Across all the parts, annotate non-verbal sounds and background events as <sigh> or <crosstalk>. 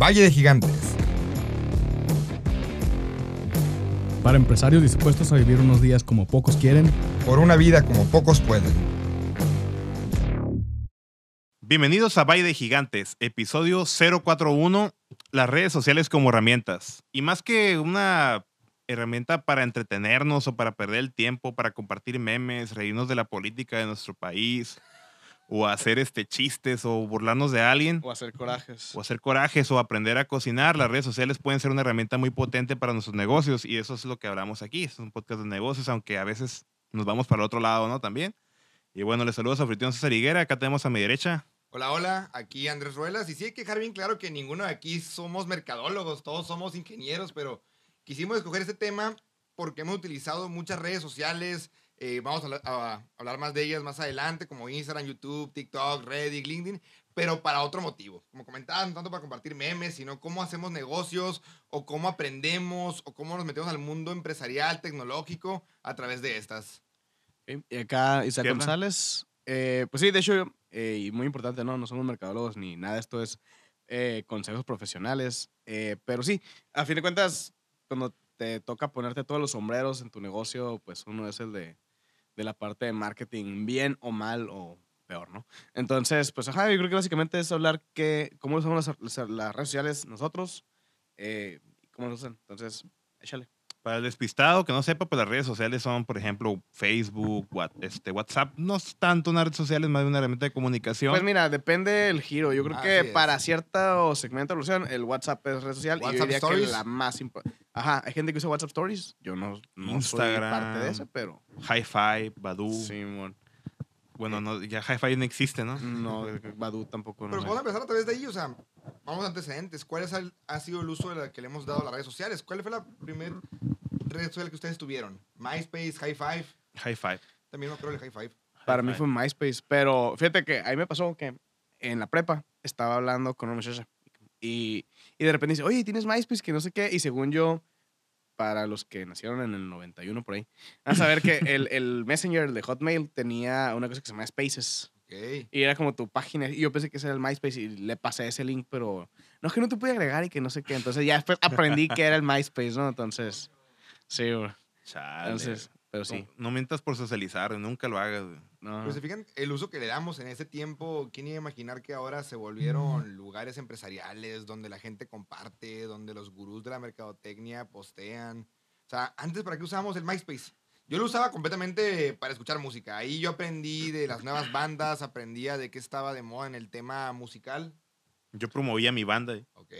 Valle de Gigantes. Para empresarios dispuestos a vivir unos días como pocos quieren. Por una vida como pocos pueden. Bienvenidos a Valle de Gigantes, episodio 041, las redes sociales como herramientas. Y más que una herramienta para entretenernos o para perder el tiempo, para compartir memes, reírnos de la política de nuestro país, o hacer este chistes o burlarnos de alguien, O hacer corajes. o hacer corajes o aprender a cocinar, las redes sociales pueden ser una herramienta muy potente para nuestros negocios y eso es lo que hablamos aquí. Es un podcast de negocios, aunque a veces nos vamos para el otro lado, ¿no? También. Y bueno, les saludo a Fritión César Higuera. Acá tenemos a mi derecha. Hola, hola, aquí Andrés Ruelas. Y sí hay que dejar bien claro que ninguno de aquí somos mercadólogos, todos somos ingenieros, pero quisimos escoger este tema porque hemos utilizado muchas redes sociales. Eh, vamos a, hablar- a hablar más de ellas más adelante, como Instagram, YouTube, TikTok, Reddit, LinkedIn, pero para otro motivo. Como comentaba, no tanto para compartir memes, sino cómo hacemos negocios, o cómo aprendemos, o cómo nos metemos al mundo empresarial, tecnológico, a través de estas. Ok, Y acá Isaac ¿Qué onda? González. eh, pues sí, de hecho, eh, y muy importante, ¿no? No somos mercadólogos ni nada, esto es eh, consejos profesionales. eh, pero sí, a fin de cuentas, cuando te toca ponerte todos los sombreros en tu negocio, pues uno es el de, de la parte de marketing, bien o mal o peor, ¿no? Entonces, pues ajá, yo creo que básicamente es hablar que, cómo usamos las, las- redes sociales nosotros, eh, cómo lo usan. Entonces, échale. Para el despistado que no sepa, pues las redes sociales son, por ejemplo, Facebook, What- este, WhatsApp. No es tanto una red social, es más de una herramienta de comunicación. Pues mira, depende el giro. Yo creo Así que es. para cierto segmento de evolución, el WhatsApp es red social. y yo WhatsApp diría Stories. que la más importante. Ajá, hay gente que usa WhatsApp Stories. Yo no, no soy parte de eso, pero. Hi-Fi, Badu. Simón. Bueno, no, ya Hi-Fi no existe, ¿no? No, Badu tampoco. No Pero vamos a empezar a través de ahí, o sea, vamos a antecedentes. ¿Cuál es el- ha sido el uso de la que le hemos dado a las redes sociales? ¿Cuál fue la primera red social que ustedes tuvieron? MySpace, High Five. Hi-Fi. También me acuerdo del High Five. Para mí fue MySpace. Pero fíjate que ahí me pasó que en la prepa estaba hablando con una muchacha. Y, y de repente dice, oye, ¿tienes MySpace? Que no sé qué. Y según yo, para los que nacieron en el 91 por ahí, a saber que el, <laughs> el Messenger de Hotmail tenía una cosa que se llama Spaces. Y era como tu página. Y yo pensé que ese era el MySpace y le pasé ese link, pero no es que no te pude agregar y que no sé qué. Entonces ya después aprendí que era el MySpace, ¿no? Entonces, sí, güey. Entonces, pero sí. No, no mientas por socializar, nunca lo hagas. No, Pero se fijan, el uso que le damos en ese tiempo, ¿quién iba a imaginar que ahora se volvieron lugares empresariales donde la gente comparte, donde los gurús de la mercadotecnia postean? O sea, antes, ¿para qué usábamos el MySpace? Yo lo usaba completamente para escuchar música. Ahí yo aprendí de las nuevas bandas, aprendía de qué estaba de moda en el tema musical. Yo promovía mi banda. eh. Ok.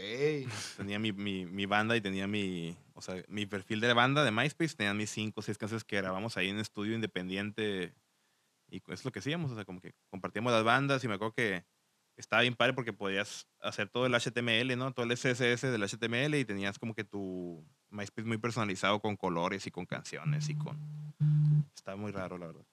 Tenía mi, mi, mi banda y tenía mi, o sea, mi perfil de banda de MySpace. Tenían mis cinco o seis canciones que grabamos ahí en estudio independiente. Y es lo que hacíamos, o sea, como que compartíamos las bandas y me acuerdo que estaba bien padre porque podías hacer todo el HTML, ¿no? Todo el CSS del HTML y tenías como que tu MySpace muy personalizado con colores y con canciones y con... Estaba muy raro, la verdad.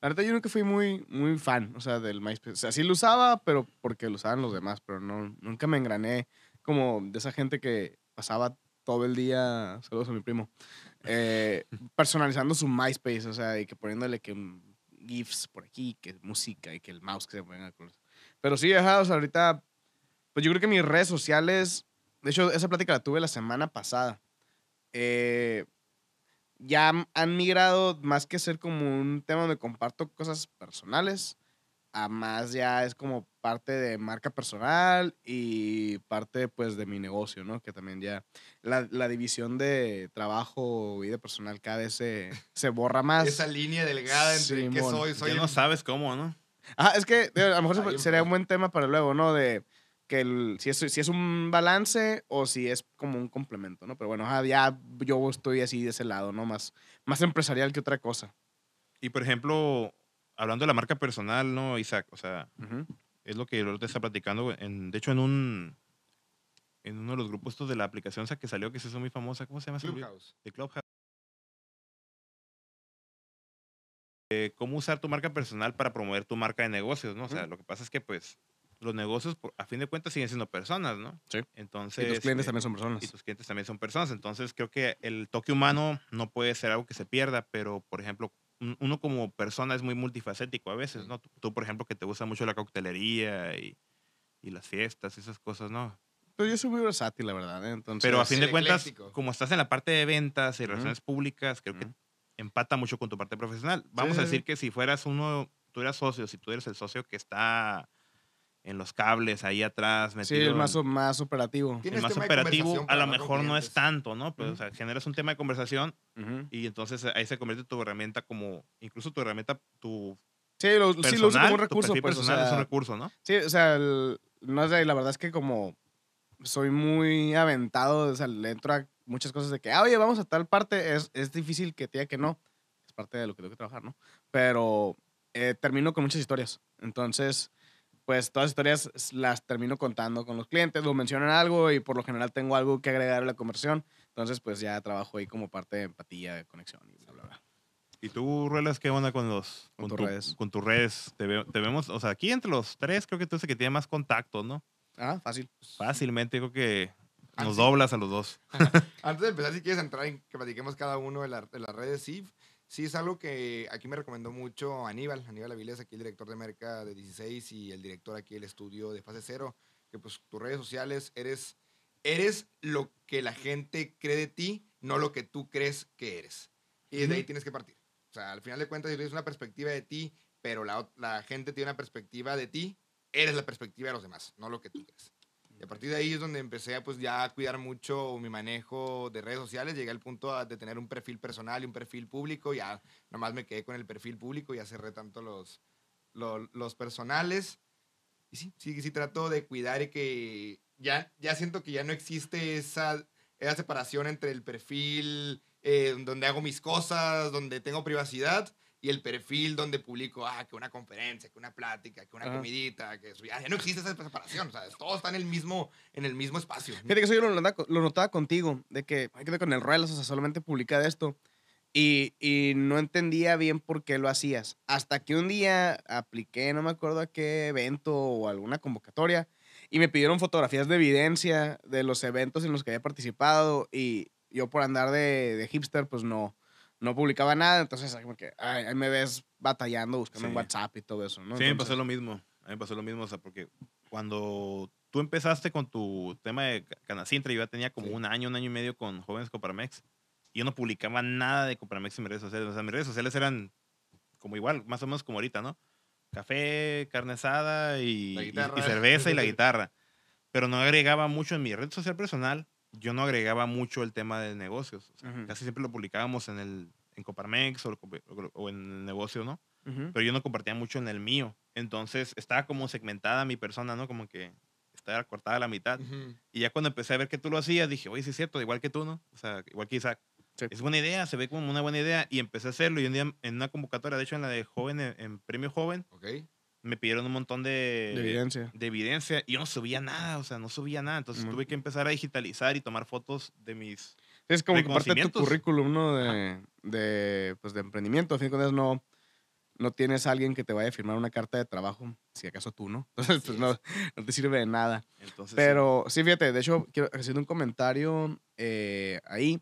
La verdad, yo nunca fui muy, muy fan, o sea, del MySpace. O sea, sí lo usaba, pero porque lo usaban los demás, pero no, nunca me engrané como de esa gente que pasaba todo el día, saludos a mi primo, eh, <laughs> personalizando su MySpace, o sea, y que poniéndole que GIFs por aquí, que música y que el mouse que se ponga Pero sí, ajá, o sea, ahorita, pues yo creo que mis redes sociales, de hecho, esa plática la tuve la semana pasada. Eh, ya han migrado más que ser como un tema donde comparto cosas personales, a más ya es como parte de marca personal y parte pues de mi negocio, ¿no? Que también ya la, la división de trabajo y de personal cada vez se, se borra más. Esa línea delgada entre qué Simón. soy, soy ya el- no sabes cómo, ¿no? Ah, es que a lo mejor un sería un buen tema para luego, ¿no? De que el- si, es, si es un balance o si es como un complemento, ¿no? Pero bueno, ya yo estoy así de ese lado, ¿no? Más, más empresarial que otra cosa. Y por ejemplo, hablando de la marca personal, ¿no, Isaac? O sea, es lo que te está platicando. En, de hecho, en un en uno de los grupos estos de la aplicación esa que salió, que se hizo muy famosa, ¿cómo se llama? Clubhouse. De Clubhouse. Eh, ¿Cómo usar tu marca personal para promover tu marca de negocios, no? O sea, lo que pasa es que, pues, los negocios, a fin de cuentas, siguen siendo personas, ¿no? Sí. Entonces... Y tus clientes eh, también son personas. y tus clientes también son personas. Entonces creo que el toque humano no puede ser algo que se pierda, pero por ejemplo, uno como persona es muy multifacético a veces, ¿no? Tú, tú, por ejemplo, que te gusta mucho la coctelería y, y las fiestas y esas cosas, ¿no? Pero yo soy muy versátil, la verdad. ¿eh? Entonces, Pero a fin de cuentas, ecléctico. como estás en la parte de ventas y relaciones públicas, creo que empata mucho con tu parte profesional. Vamos sí, a sí. decir que si fueras uno, tú eras socio, si tú eres el socio que está en los cables ahí atrás, Sí, metido el en- más, o- más operativo. el más operativo, a lo mejor no es tanto, ¿no? Pues, Ujú. o sea, generas un tema de conversación Ujú. y entonces ahí se convierte tu herramienta como, incluso tu herramienta, tu Sí, lo, sí, personal, lo uso como un recurso. Pues, o personal es un sea, recurso, ¿no? Sí, o sea, el- no sé, la verdad es que como soy muy aventado, o sea, le entro a muchas cosas de que, ah, oye, vamos a tal parte, es, es difícil que te diga que no, es parte de lo que tengo que trabajar, ¿no? Pero eh, termino con muchas historias, entonces, pues todas las historias las termino contando con los clientes, lo mencionan algo y por lo general tengo algo que agregar a la conversación, entonces, pues ya trabajo ahí como parte de empatía, de conexión y bla, bla, bla. ¿Y tú, Ruelas, qué onda con los Con con, tus tu- redes. con tus redes? Te, ve- te vemos, o sea, aquí entre los tres creo que tú eres el que tiene más contacto, ¿no? Ah, fácil. Fácilmente creo que Ah, nos doblas a los dos. <laughs> Antes de empezar, si quieres entrar en que platiquemos cada uno de, la- de las redes, sí, sí es algo que aquí me recomendó mucho Aníbal, Aníbal Avilés, aquí el director de Merca de 16 y el director aquí del estudio de Fase Cero, que pues tus redes sociales eres, eres lo que la gente cree de ti, no lo que tú crees que eres. Y desde ahí tienes que partir. O sea, al final de cuentas, si tienes una perspectiva de ti, pero la, la gente tiene una perspectiva de ti, eres la perspectiva de los demás, no lo que tú crees. Y a partir de ahí es donde empecé a, pues, ya a cuidar mucho mi manejo de redes sociales. Llegué al punto de tener un perfil personal y un perfil público. Ya nomás me quedé con el perfil público, ya cerré tanto los, lo- los, personales. Y sí, sí, sí trato de cuidar y que ya, ya siento que ya no existe esa, esa separación entre el perfil eh, donde hago mis cosas, donde tengo privacidad, y el perfil donde publico, ah, que una conferencia, que una plática, que una Ajá. comidita, que eso. Ya, ya no existe esa separación, o sea, todo está en el mismo, en el mismo espacio. Fíjate que eso yo lo, notaba- lo notaba contigo, de que hay que con el Royal, o sea, solamente publica de esto. Y, y no entendía bien por qué lo hacías. Hasta que un día apliqué, no me acuerdo a qué evento o alguna convocatoria, y me pidieron fotografías de evidencia de los eventos en los que había participado. Y yo, por andar de, de hipster, pues no, no publicaba nada. Entonces, ahí como que, ay, ahí me ves batallando, buscando en Sí. WhatsApp y todo eso, ¿no? Sí, me Entonces- pasó lo mismo. A mí me pasó lo mismo, o sea, porque cuando tú empezaste con tu tema de Ca- Canacintra, yo ya tenía como Sí. un año, un año y medio con Jóvenes Coparmex, y yo no publicaba nada de Coparmex en mis redes sociales. O sea, mis redes sociales eran como igual, más o menos como ahorita, ¿no? Café, carne asada y, y- y cerveza y la <laughs> guitarra. Pero no agregaba mucho en mi red social personal, yo no agregaba mucho el tema de negocios. O sea. Casi siempre lo publicábamos en el en Coparmex o, o- en el negocio, ¿no? Pero yo no compartía mucho en el mío. Entonces estaba como segmentada mi persona, ¿no? Como que estaba cortada a la mitad. Y ya cuando empecé a ver que tú lo hacías, dije, oye, sí es cierto, igual que tú, ¿no? O sea, igual que Isaac. Sí. Es buena idea, se ve como una buena idea. Y empecé a hacerlo. Y un día en una convocatoria, de hecho en la de joven, en, en Premio Joven, Ok. Me pidieron un montón de, De evidencia. de evidencia. Y yo no subía nada, o sea, no subía nada. Entonces tuve que empezar a digitalizar y tomar fotos de mis... Es como que parte de tu currículum, ¿no? De, de, pues, de emprendimiento. A fin de cuentas, no, no tienes a alguien que te vaya a firmar una carta de trabajo, si acaso tú, ¿no? <laughs> Entonces, pues, no, no te sirve de nada. Entonces, sí. Pero sí, fíjate, de hecho, quiero haciendo un comentario eh, ahí.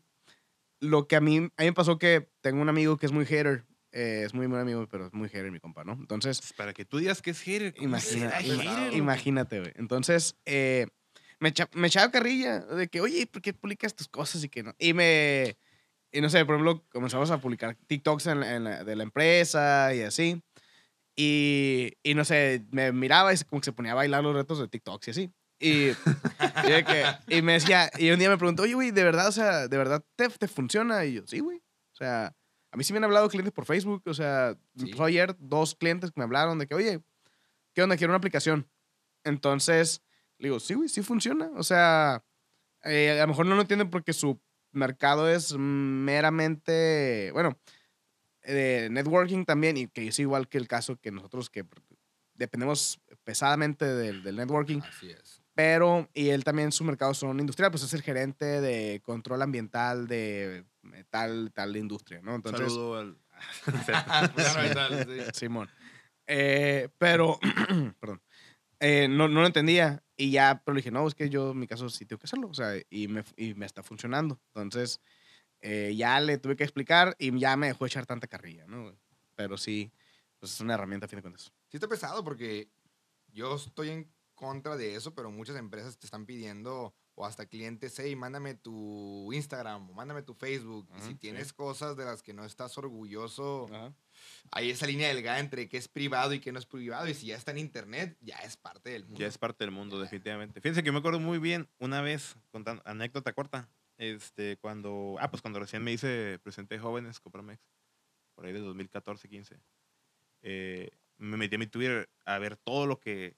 Lo que a mí, a mí me pasó que tengo un amigo que es muy hater. Eh, es muy buen amigo, pero es muy hater mi compa, ¿no? Entonces, Pues, para que tú digas que es hater. ¿cómo Imagina, ima- hater, imagínate, güey. Entonces, eh, me, echa- me echaba carrilla de que, oye, ¿por qué publicas tus cosas y que no? Y me, y no sé, por ejemplo, comenzamos a publicar TikToks en en la- de la empresa y así. Y, y no sé, me miraba y como que se ponía a bailar los retos de TikToks y así. Y, <laughs> y, de que- y me decía, y un día me preguntó, oye, güey, ¿de verdad, o sea, de verdad te, te funciona? Y yo, sí, güey. O sea, a mí sí me han hablado clientes por Facebook. O sea, Sí. ayer dos clientes que me hablaron de que, oye, ¿qué onda? Quiero una aplicación. Entonces, le digo, sí, güey, sí funciona. O sea, eh, a lo mejor no lo entienden porque su mercado es meramente, bueno, de networking también, y que es igual que el caso que nosotros que dependemos pesadamente del, del networking, Así es. Pero, y él también su mercado son industrial, pues es el gerente de control ambiental de eh, tal, tal industria, ¿no? Entonces, Saludo al... <laughs> <laughs> Simón. Eh, pero, <clears throat> perdón, eh, no, no lo entendía. Y ya, pero le dije, no, es que yo en mi caso sí tengo que hacerlo. O sea, y me, y me está funcionando. Entonces, eh, ya le tuve que explicar y ya me dejó echar tanta carrilla, ¿no? Pero sí, pues es una herramienta a fin de cuentas. Sí está pesado porque yo estoy en contra de eso, pero muchas empresas te están pidiendo, o hasta clientes, hey, mándame tu Instagram, o mándame tu Facebook. y si tienes sí. cosas de las que no estás orgulloso, Ajá. hay esa línea delgada entre qué es privado y qué no es privado. Y si ya está en internet, ya es parte del mundo. Ya es parte del mundo, definitivamente. Fíjense que me acuerdo muy bien una vez, contando anécdota corta, este, cuando, ah, pues cuando recién me hice, presenté jóvenes, Copramex, por ahí de 2014, 15, eh, me metí a mi Twitter a ver todo lo que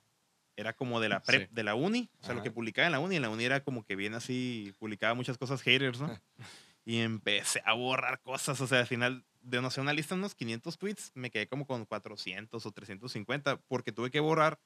era como de la prep, Sí. de la uni, o sea, lo Ajá. que publicaba en la uni, en la uni era como que bien así, publicaba muchas cosas haters, ¿no? <laughs> y empecé a borrar cosas, o sea, al final, de no sé, una lista de unos 500 tweets, me quedé como con 400 o 350, porque tuve que borrar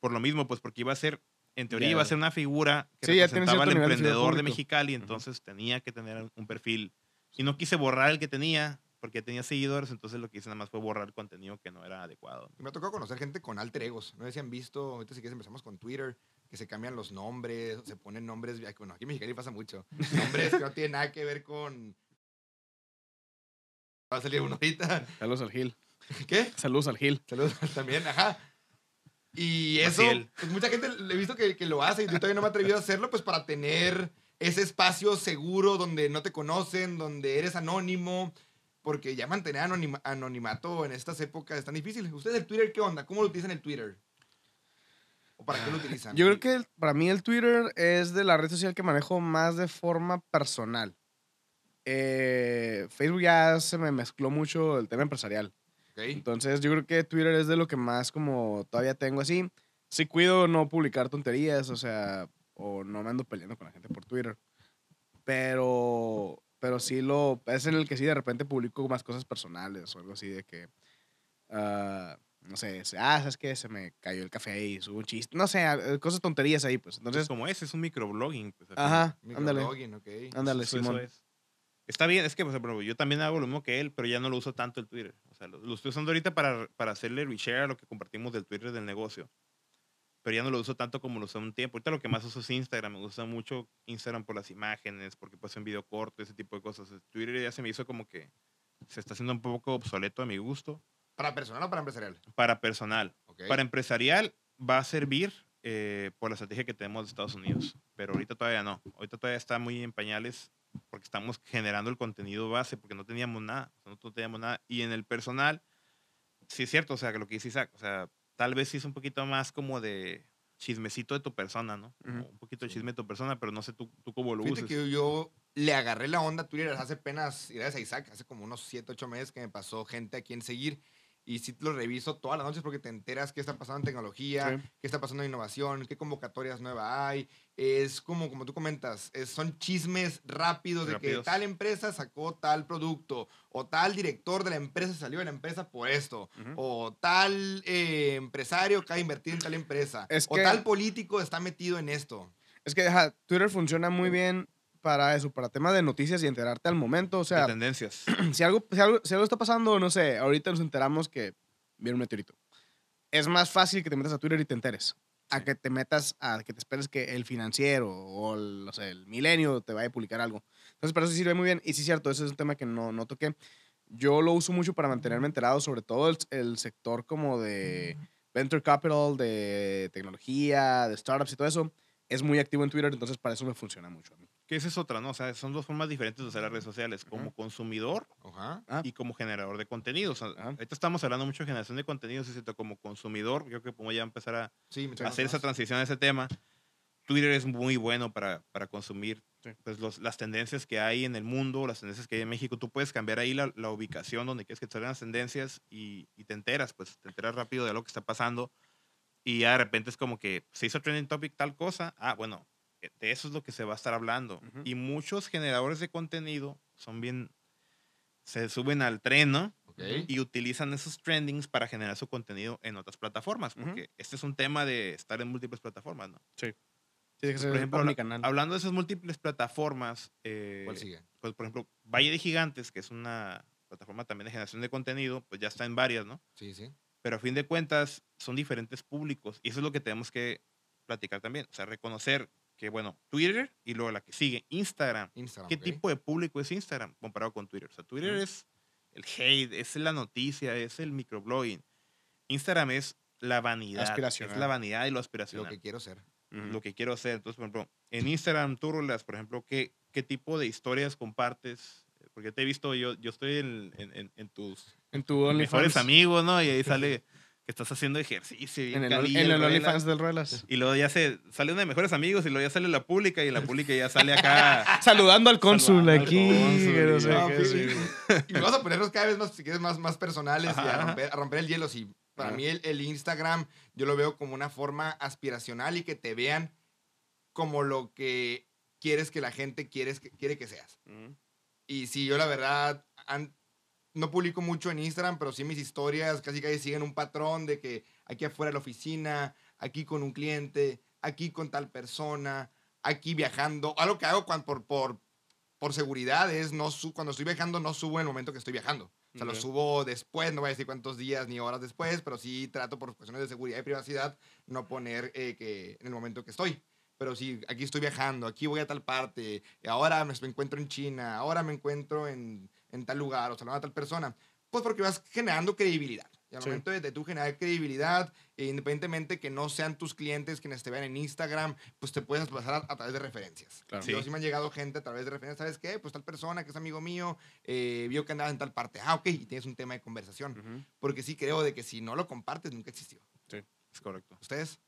por lo mismo, pues porque iba a ser, en teoría Ya. iba a ser una figura que Sí, representaba al emprendedor de. Mexicali, entonces tenía que tener un perfil. Y no quise borrar el que tenía, porque tenía seguidores, entonces lo que hice nada más fue borrar contenido que no era adecuado. Me ha tocado conocer gente con alter egos. No sé si han visto, ahorita si quieres empezamos con Twitter, que se cambian los nombres, se ponen nombres, bueno, aquí en Mexicali pasa mucho. Nombres que no tienen nada que ver con... Va a salir uno ahorita. Saludos al Gil. <laughs> ¿Qué? Saludos al Gil. Saludos <laughs> también, ajá. Y eso, pues mucha gente le he visto que, que lo hace y yo todavía no me he atrevido a hacerlo, pues para tener ese espacio seguro donde no te conocen, donde eres anónimo, porque ya mantener anonima- anonimato en estas épocas es tan difícil. ¿Ustedes el Twitter qué onda? ¿Cómo lo utilizan el Twitter? ¿O para qué lo utilizan? Yo creo que el- para mí el Twitter es de la red social que manejo más de forma personal. Eh, Facebook ya se me mezcló mucho el tema empresarial. Ok. Entonces yo creo que Twitter es de lo que más como todavía tengo así. Sí cuido no publicar tonterías, o sea, o no me ando peleando con la gente por Twitter. Pero, pero sí lo, es en el que sí de repente publico más cosas personales o algo así de que, ah, no sé, se- ah, ¿sabes qué? Se me cayó el café y subo un chiste. No sé, ah, cosas tonterías ahí, pues. Entonces, como ese, es un microblogging. Pues, ajá, ándale, Microblogging, ok. ándale, Eso- eso Simón. es. Está bien, es que pues, ejemplo, yo también hago lo mismo que él, pero ya no lo uso tanto el Twitter. O sea, lo, lo estoy usando ahorita para, para hacerle reshare a lo que compartimos del Twitter del negocio. Pero ya no lo uso tanto como lo usé un tiempo. Ahorita lo que más uso es Instagram. Me gusta mucho Instagram por las imágenes, porque pues en video corto, ese tipo de cosas. El Twitter ya se me hizo como que se está haciendo un poco obsoleto a mi gusto. ¿Para personal o para empresarial? Para personal. Para empresarial va a servir eh, por la estrategia que tenemos de Estados Unidos, pero ahorita todavía no. Ahorita todavía está muy en pañales porque estamos generando el contenido base, porque no teníamos nada, o sea, nosotros no teníamos nada. Y en el personal, sí es cierto, o sea, que lo que dice Isaac, o sea, tal vez sí es un poquito más como de chismecito de tu persona, ¿no? Como Ujú. Un poquito de chisme de tu persona, pero no sé tú, tú cómo lo Fíjate uses. que yo le agarré la onda a Twitter hace apenas, gracias a Isaac, hace como unos 7, 8 meses que me pasó gente a quien seguir. Y sí lo reviso todas las noches porque te enteras qué está pasando en tecnología, Sí. qué está pasando en innovación, qué convocatorias nuevas hay. Es como, como tú comentas, es- son chismes rápidos de que tal empresa sacó tal producto, o tal director de la empresa salió de la empresa por esto, o tal eh, empresario acaba de invertir en tal empresa, Es o que- tal político está metido en esto. Es que Twitter funciona muy bien para eso, para temas de noticias y enterarte al momento. O De sea, tendencias. <clears throat> si algo, si, algo, si algo está pasando, no sé, ahorita nos enteramos que viene un meteorito. Es más fácil que te metas a Twitter y te enteres. A que te metas, a que te esperes que el financiero o el, no sé, el milenio te vaya a publicar algo. Entonces, para eso sirve muy bien. Y sí, cierto, ese es un tema que no, no toqué. Yo lo uso mucho para mantenerme enterado, sobre todo el, el sector como de venture capital, de tecnología, de startups y todo eso. Es muy activo en Twitter, entonces para eso me funciona mucho a mí. Que esa es otra, ¿no? O sea, son dos formas diferentes de usar las redes sociales, como Ujú. consumidor Ajá. Ah. y como generador de contenido. O sea, Ajá. ahorita estamos hablando mucho de generación de contenidos, es cierto, como consumidor, creo que podemos ya empezar a Sí, hacer esa transición a ese tema. Twitter es muy bueno para, para consumir Sí. pues, los- las tendencias que hay en el mundo, las tendencias que hay en México. Tú puedes cambiar ahí la, la ubicación donde quieres que te salgan las tendencias y, y te enteras, pues te enteras rápido de lo que está pasando. Y ya de repente es como que se hizo trending topic tal cosa. Ah, bueno, de eso es lo que se va a estar hablando. Ujú. Y muchos generadores de contenido son bien, se suben al tren, ¿no? Ok. y utilizan esos trendings para generar su contenido en otras plataformas, porque este es un tema de estar en múltiples plataformas, ¿no? Sí, ser Por ejemplo, habla- canal. hablando de esas múltiples plataformas, eh, ¿Cuál sigue? pues por ejemplo, Valle de Gigantes, que es una plataforma también de generación de contenido, pues ya está en varias, ¿no? Sí, sí. Pero a fin de cuentas son diferentes públicos y eso es lo que tenemos que platicar también, o sea, reconocer que, bueno, Twitter y luego la que sigue, Instagram. Instagram. ¿Qué ok. tipo de público es Instagram comparado con Twitter? O sea, Twitter es el hate, es la noticia, es el microblogging. Instagram es la vanidad. Es Aspiracional. la vanidad y lo Lo aspiracional. que quiero ser. Lo que quiero hacer. Entonces, por ejemplo, en Instagram, tú, Rolas, por ejemplo, ¿qué, ¿qué tipo de historias compartes? Porque te he visto, yo, yo estoy en, en- tus En tu mejores amigos, ¿no? Y ahí <laughs> sale que estás haciendo ejercicio. En el, calillo, en el Ruelas. OnlyFans del Ruelas. Y luego ya se sale uno de mejores amigos y luego ya sale la pública y la pública ya sale acá. <laughs> Saludando al cónsul Saludando al aquí. cónsul, no sí. sí. <laughs> Y vamos a ponernos cada vez más, si quieres, más, más personales y a romper, a romper el hielo. Sí, para Ajá. mí el, el Instagram yo lo veo como una forma aspiracional y que te vean como lo que quieres que la gente quieres que, quiere que seas. Y sí, yo la verdad an- no publico mucho en Instagram, pero sí mis historias casi casi siguen un patrón de que aquí afuera de la oficina, aquí con un cliente, aquí con tal persona, aquí viajando. Algo que hago cuan- por, por, por seguridad es no su- cuando estoy viajando no subo en el momento que estoy viajando. O sea, lo subo después, no voy a decir cuántos días ni horas después, pero sí trato por cuestiones de seguridad y privacidad no poner eh, que en el momento que estoy. Pero sí, aquí estoy viajando, aquí voy a tal parte, ahora me, me encuentro en China, ahora me encuentro en, en tal lugar, o saludando a tal persona. Pues porque vas generando credibilidad. Y al Sí. momento de, de tú generar credibilidad, e independientemente que no sean tus clientes quienes te vean en Instagram, pues te puedes pasar a, a través de referencias. Claro. Yo Sí. sí me han llegado gente a través de referencias, ¿sabes qué? Pues tal persona que es amigo mío, eh, vio que andabas en tal parte. Ah, ok, y tienes un tema de conversación. Ujú. Porque sí creo de que si no lo compartes, nunca existió. Es correcto. ¿Ustedes?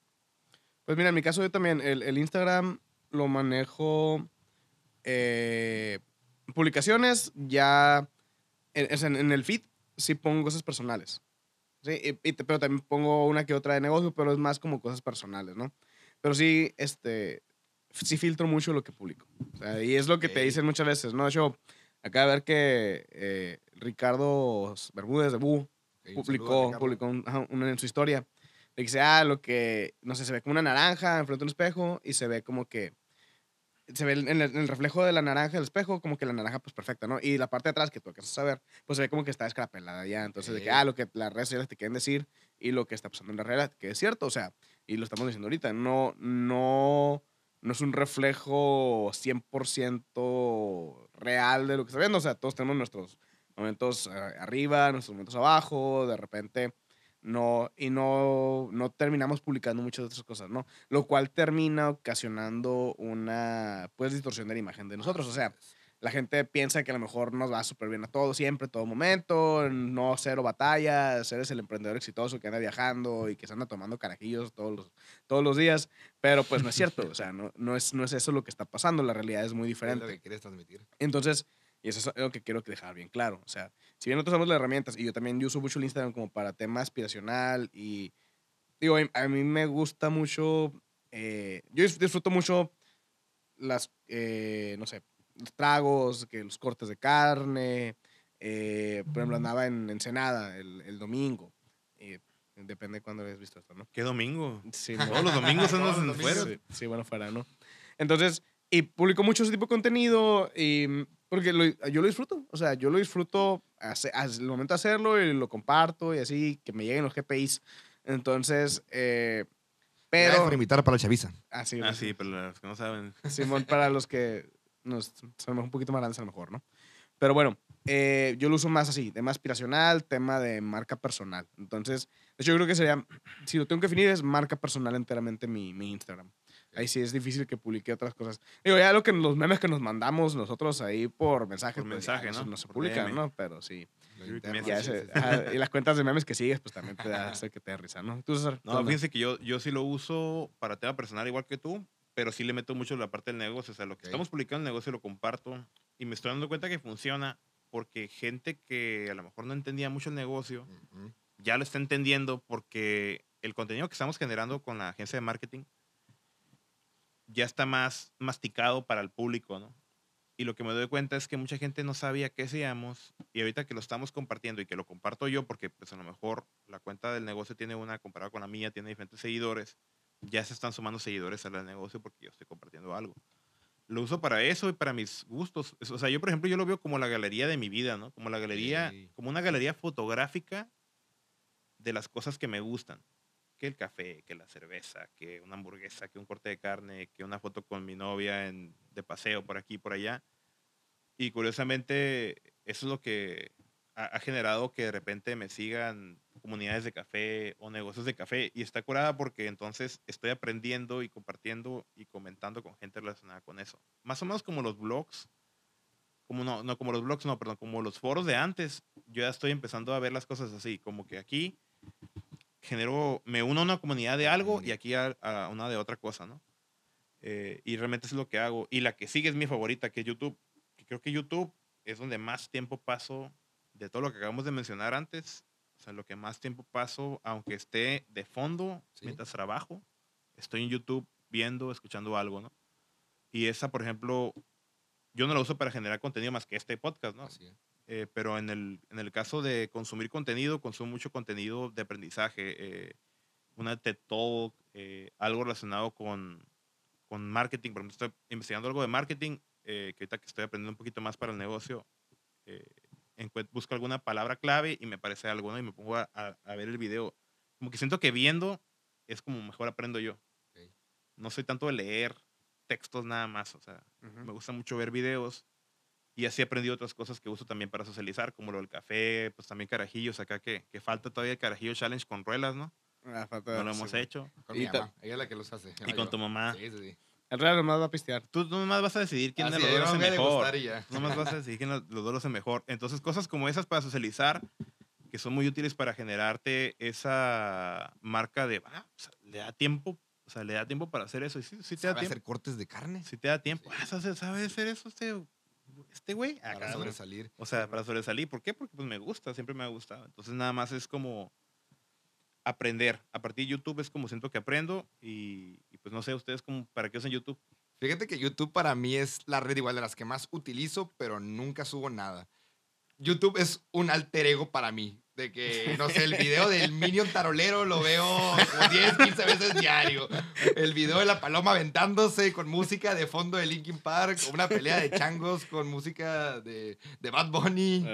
Pues mira, en mi caso yo también, el, el Instagram lo manejo. eh, publicaciones ya. En, en- el feed sí pongo cosas personales. Sí, y- pero también pongo una que otra de negocio, pero es más como cosas personales, ¿no? Pero sí, este. Sí filtro mucho lo que publico. O sea, y es lo que te dicen muchas veces, ¿no? Yo acabo de ver que eh, Ricardo Bermúdez de Bu saludo, publicó, publicó un- ajá, en su historia. De que dice, ah, lo que, no sé, se ve como una naranja enfrente de un espejo y se ve como que, se ve en el, en el reflejo de la naranja del espejo, como que la naranja, pues perfecta, ¿no? Y la parte de atrás, que tú alcanzas a ver, pues se ve como que está escarapelada ya. Entonces, de que, ah, lo que las redes sociales te quieren decir y lo que está pasando en la realidad, que es cierto, o sea, y lo estamos diciendo ahorita, no, no, no es un reflejo 100% real de lo que está viendo, o sea, todos tenemos nuestros momentos eh, arriba, nuestros momentos abajo, de repente no, y no, no terminamos publicando muchas otras cosas, ¿no? Lo cual termina ocasionando una, pues, distorsión de la imagen de nosotros, o sea, la gente piensa que a lo mejor nos va súper bien a todo, siempre, todo momento, no cero batallas, eres el emprendedor exitoso que anda viajando y que se anda tomando carajillos todos los, todos los días, pero pues no es cierto, o sea, no, no, es, no es eso lo que está pasando, la realidad es muy Es lo diferente. que quieres transmitir. Entonces, y eso es lo que quiero dejar bien claro. O sea, si bien nosotros usamos las herramientas, y yo también yo uso mucho el Instagram como para tema aspiracional, y digo, a mí me gusta mucho, eh, yo dis- disfruto mucho las, eh, no sé, los tragos, que los cortes de carne, eh, por ejemplo, andaba en Ensenada el, el domingo, y depende de cuándo hayas visto esto, ¿no? ¿Qué domingo? Sí, Todos los domingos <laughs> andas los en domingos. fuera. Sí, sí, bueno, fuera, ¿no? Entonces, y publico mucho ese tipo de contenido y porque lo- yo lo disfruto, o sea, yo lo disfruto hace- al momento de hacerlo y lo comparto y así, que me lleguen los GPIs. Entonces, eh, Gracias pero... por invitar para la chaviza. Así, Ah, sí, pero los que no saben. Simón, para los que nos, son un poquito más grandes a lo mejor, ¿no? Pero bueno, eh, yo lo uso más así, tema aspiracional, tema de marca personal. Entonces, de hecho, yo creo que sería, si lo tengo que definir, es marca personal enteramente mi, mi Instagram. Ahí sí es difícil que publique otras cosas. Digo, ya lo que los memes que nos mandamos nosotros ahí por mensaje, Por pues, mensaje, ¿no? no se Por publican, DM. ¿no? Pero sí. Interno, ya ese- ajá, y las cuentas de memes que sigues, pues también te hace que te da risa, ¿no? Tú, César, ¿qué No, fíjense que yo, yo sí lo uso para tema personal igual que tú, pero sí le meto mucho la parte del negocio. O sea, lo que estamos publicando en el negocio lo comparto y me estoy dando cuenta que funciona porque gente que a lo mejor no entendía mucho el negocio Ujú. ya lo está entendiendo porque el contenido que estamos generando con la agencia de marketing ya está más masticado para el público, ¿no? Y lo que me doy cuenta es que mucha gente no sabía qué hacíamos y ahorita que lo estamos compartiendo y que lo comparto yo porque pues a lo mejor la cuenta del negocio tiene una comparada con la mía, tiene diferentes seguidores, ya se están sumando seguidores al negocio porque yo estoy compartiendo algo. Lo uso para eso y para mis gustos. O sea, yo por ejemplo, yo lo veo como la galería de mi vida, ¿no? Como la galería, Sí. como una galería fotográfica de las cosas que me gustan. Que el café, que la cerveza, que una hamburguesa, que un corte de carne, que una foto con mi novia en, de paseo por aquí por allá. Y curiosamente, eso es lo que ha, ha generado que de repente me sigan comunidades de café o negocios de café y está curada porque entonces estoy aprendiendo y compartiendo y comentando con gente relacionada con eso. Más o menos como los blogs, como no, no como los blogs, no, perdón, como los foros de antes. Yo ya estoy empezando a ver las cosas así, como que aquí genero, me uno a una comunidad de algo y aquí a, a una de otra cosa, ¿no? Eh, y realmente es lo que hago. Y la que sigue es mi favorita, que es YouTube. Que creo que YouTube es donde más tiempo paso de todo lo que acabamos de mencionar antes. O sea, lo que más tiempo paso, aunque esté de fondo Sí. mientras trabajo, estoy en YouTube viendo, escuchando algo, ¿no? Y esa, por ejemplo, yo no la uso para generar contenido más que este podcast, ¿no? Así es. Eh, pero en el, en el caso de consumir contenido, consumo mucho contenido de aprendizaje, eh, una TED Talk, eh, algo relacionado con, con marketing. Por ejemplo, estoy investigando algo de marketing, eh, que ahorita que estoy aprendiendo un poquito más para el negocio, eh, busco alguna palabra clave y me aparece algo, ¿no? Y me pongo a, a- a ver el video. Como que siento que viendo es como mejor aprendo yo. Ok. No soy tanto de leer textos nada más, o sea, me gusta mucho ver videos y así he aprendido otras cosas que uso también para socializar, como lo del café, pues también carajillos acá que, que falta todavía el carajillo challenge con ruelas, ¿no? Ah, falta- No lo sí, hemos güey. hecho. Con Y mi mamá. Ella es la que los hace. Y con tu mamá. Sí, sí, sí. El Real nomás va a pistear. Tú tú nomás vas a decidir quién Así de los es, dos lo hace a mejor. Tú nomás vas a decidir quién lo- los dos lo hace mejor. Entonces, cosas como esas para socializar, que son muy útiles para generarte esa marca de, ah, o sea, le da tiempo, o sea, le da tiempo para hacer eso. Y sí, sí te da ¿Sabe tiempo. hacer cortes de carne? Si te da tiempo. Sí. Ah, ¿sabe, sabe hacer eso este, este güey? Para sobresalir. O sea, para sobresalir. ¿Por qué? Porque pues me gusta, siempre me ha gustado. Entonces nada más es como aprender. A partir de YouTube es como siento que aprendo y, y, pues no sé, ustedes como, ¿para qué usan YouTube? Fíjate que YouTube para mí es la red igual de las que más utilizo, pero nunca subo nada. YouTube es un alter ego para mí. De que, <laughs> no sé, el video del Minion Tarolero lo veo como 10, 15 veces diario. El video de la paloma aventándose con música de fondo de Linkin Park, una pelea de changos con música de, de Bad Bunny.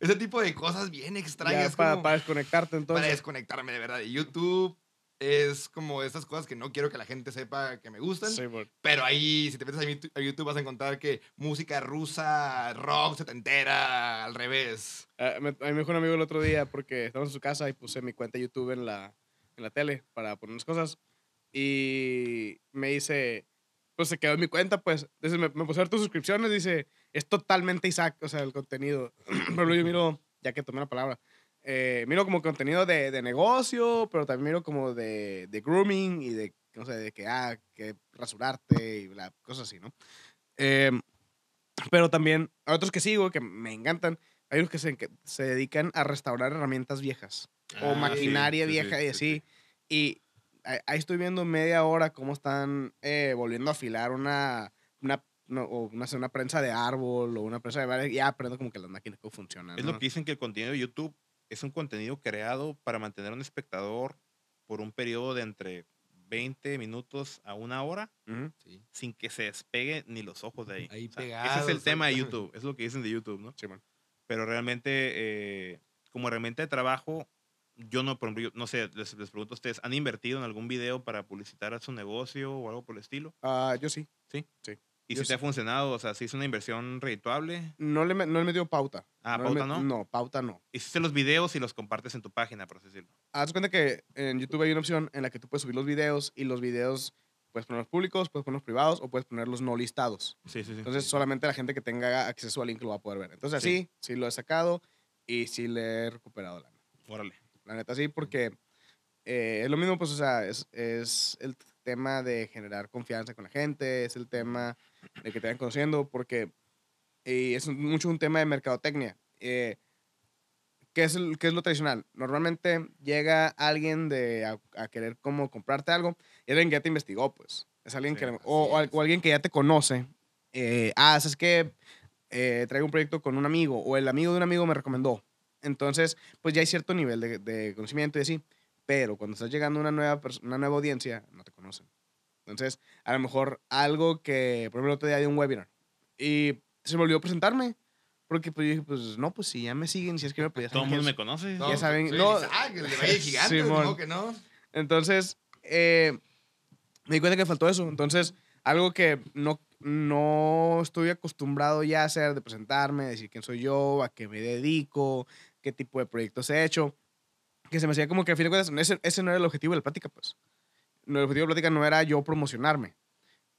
Ese tipo de cosas bien Ya, extrañas. para, como- para desconectarte para entonces. desconectarme de verdad. Y YouTube es como esas cosas que no quiero que la gente sepa que me gustan. Sí. Pero ahí, si te metes a YouTube, vas a encontrar que música rusa, rock, setentera, al revés. Ah, me- a mí me dijo un amigo el otro día porque estamos en su casa y puse mi cuenta de YouTube en la, en la tele para poner unas cosas. Y me dice, pues se quedó en mi cuenta, pues. Entonces me, me puse a ver tus suscripciones. Dice, es totalmente Isaac, o sea, el contenido. <clears throat> pero yo miro, ya que tomé la palabra, eh, miro como contenido de, de negocio, pero también miro como de, de grooming y de, no sé, de que, ah, que rasurarte y bla, cosas así, ¿no? Eh, pero también hay otros que sigo que me encantan. Hay unos que se, que se dedican a restaurar herramientas viejas o Ah, maquinaria sí, sí, vieja sí, y sí, así. Y ahí estoy viendo media hora cómo están eh, volviendo a afilar una, una, no, o una, una prensa de árbol o una prensa de varias. Ya aprendo como que las máquinas funcionan. Es ¿no? lo que dicen que el contenido de YouTube es un contenido creado para mantener a un espectador por un periodo de entre 20 minutos a una hora. Sí. sin que se despegue ni los ojos de ahí. Ahí O sea, ese es el tema de. <laughs> YouTube, es lo que dicen de YouTube, ¿no? Sí, man. Pero realmente, eh, como herramienta de trabajo, yo no, por ejemplo, yo- no sé, les, les pregunto a ustedes, ¿han invertido en algún video para publicitar a su negocio o algo por el estilo? Ah, yo sí. ¿Y Yo si te sí. ha funcionado? O sea, ¿si es una inversión redituable? No le, no le metió pauta. Ah, pauta met- no. No, pauta no. Hiciste los videos y los compartes en tu página, por así decirlo. Haz cuenta que en YouTube hay una opción en la que tú puedes subir los videos y los videos puedes ponerlos públicos, puedes ponerlos privados o puedes ponerlos no listados. Sí, sí, sí. Entonces solamente la gente que tenga acceso al link lo va a poder ver. Entonces Sí. así, sí lo he sacado y sí le he recuperado la Órale. La neta sí, porque eh, es lo mismo, pues, o sea, es, es el tema de generar confianza con la gente, es el tema de que te vayan conociendo, porque eh, es mucho un tema de mercadotecnia. Eh, ¿qué, es el- qué es lo tradicional? Normalmente llega alguien de a, a querer como comprarte algo y alguien que ya te investigó, pues. Es alguien Sí, que, o, o o alguien que ya te conoce. Eh, ah, es que traigo un proyecto con un amigo o el amigo de un amigo me recomendó. Entonces, pues ya hay cierto nivel de, de conocimiento y así. Pero cuando estás llegando a una nueva, una nueva audiencia, no te conocen. Entonces, a lo mejor algo que, por ejemplo, el otro día di un webinar y se me olvidó presentarme. Porque pues yo dije, pues no, pues si ya me siguen, si es que me podía Todo el mundo me conoce. Ya saben, soy no- Isaac, el de Valle Gigante, <laughs> Simón. ¿no? que no. Entonces, eh, me di cuenta que faltó eso. Entonces, algo que no, no estoy acostumbrado ya a hacer, de presentarme, decir quién soy yo, a qué me dedico, qué tipo de proyectos he hecho. Que se me hacía como que a fin de cuentas, ese, ese no era el objetivo de la plática, pues. No, el objetivo de la plática no era yo promocionarme,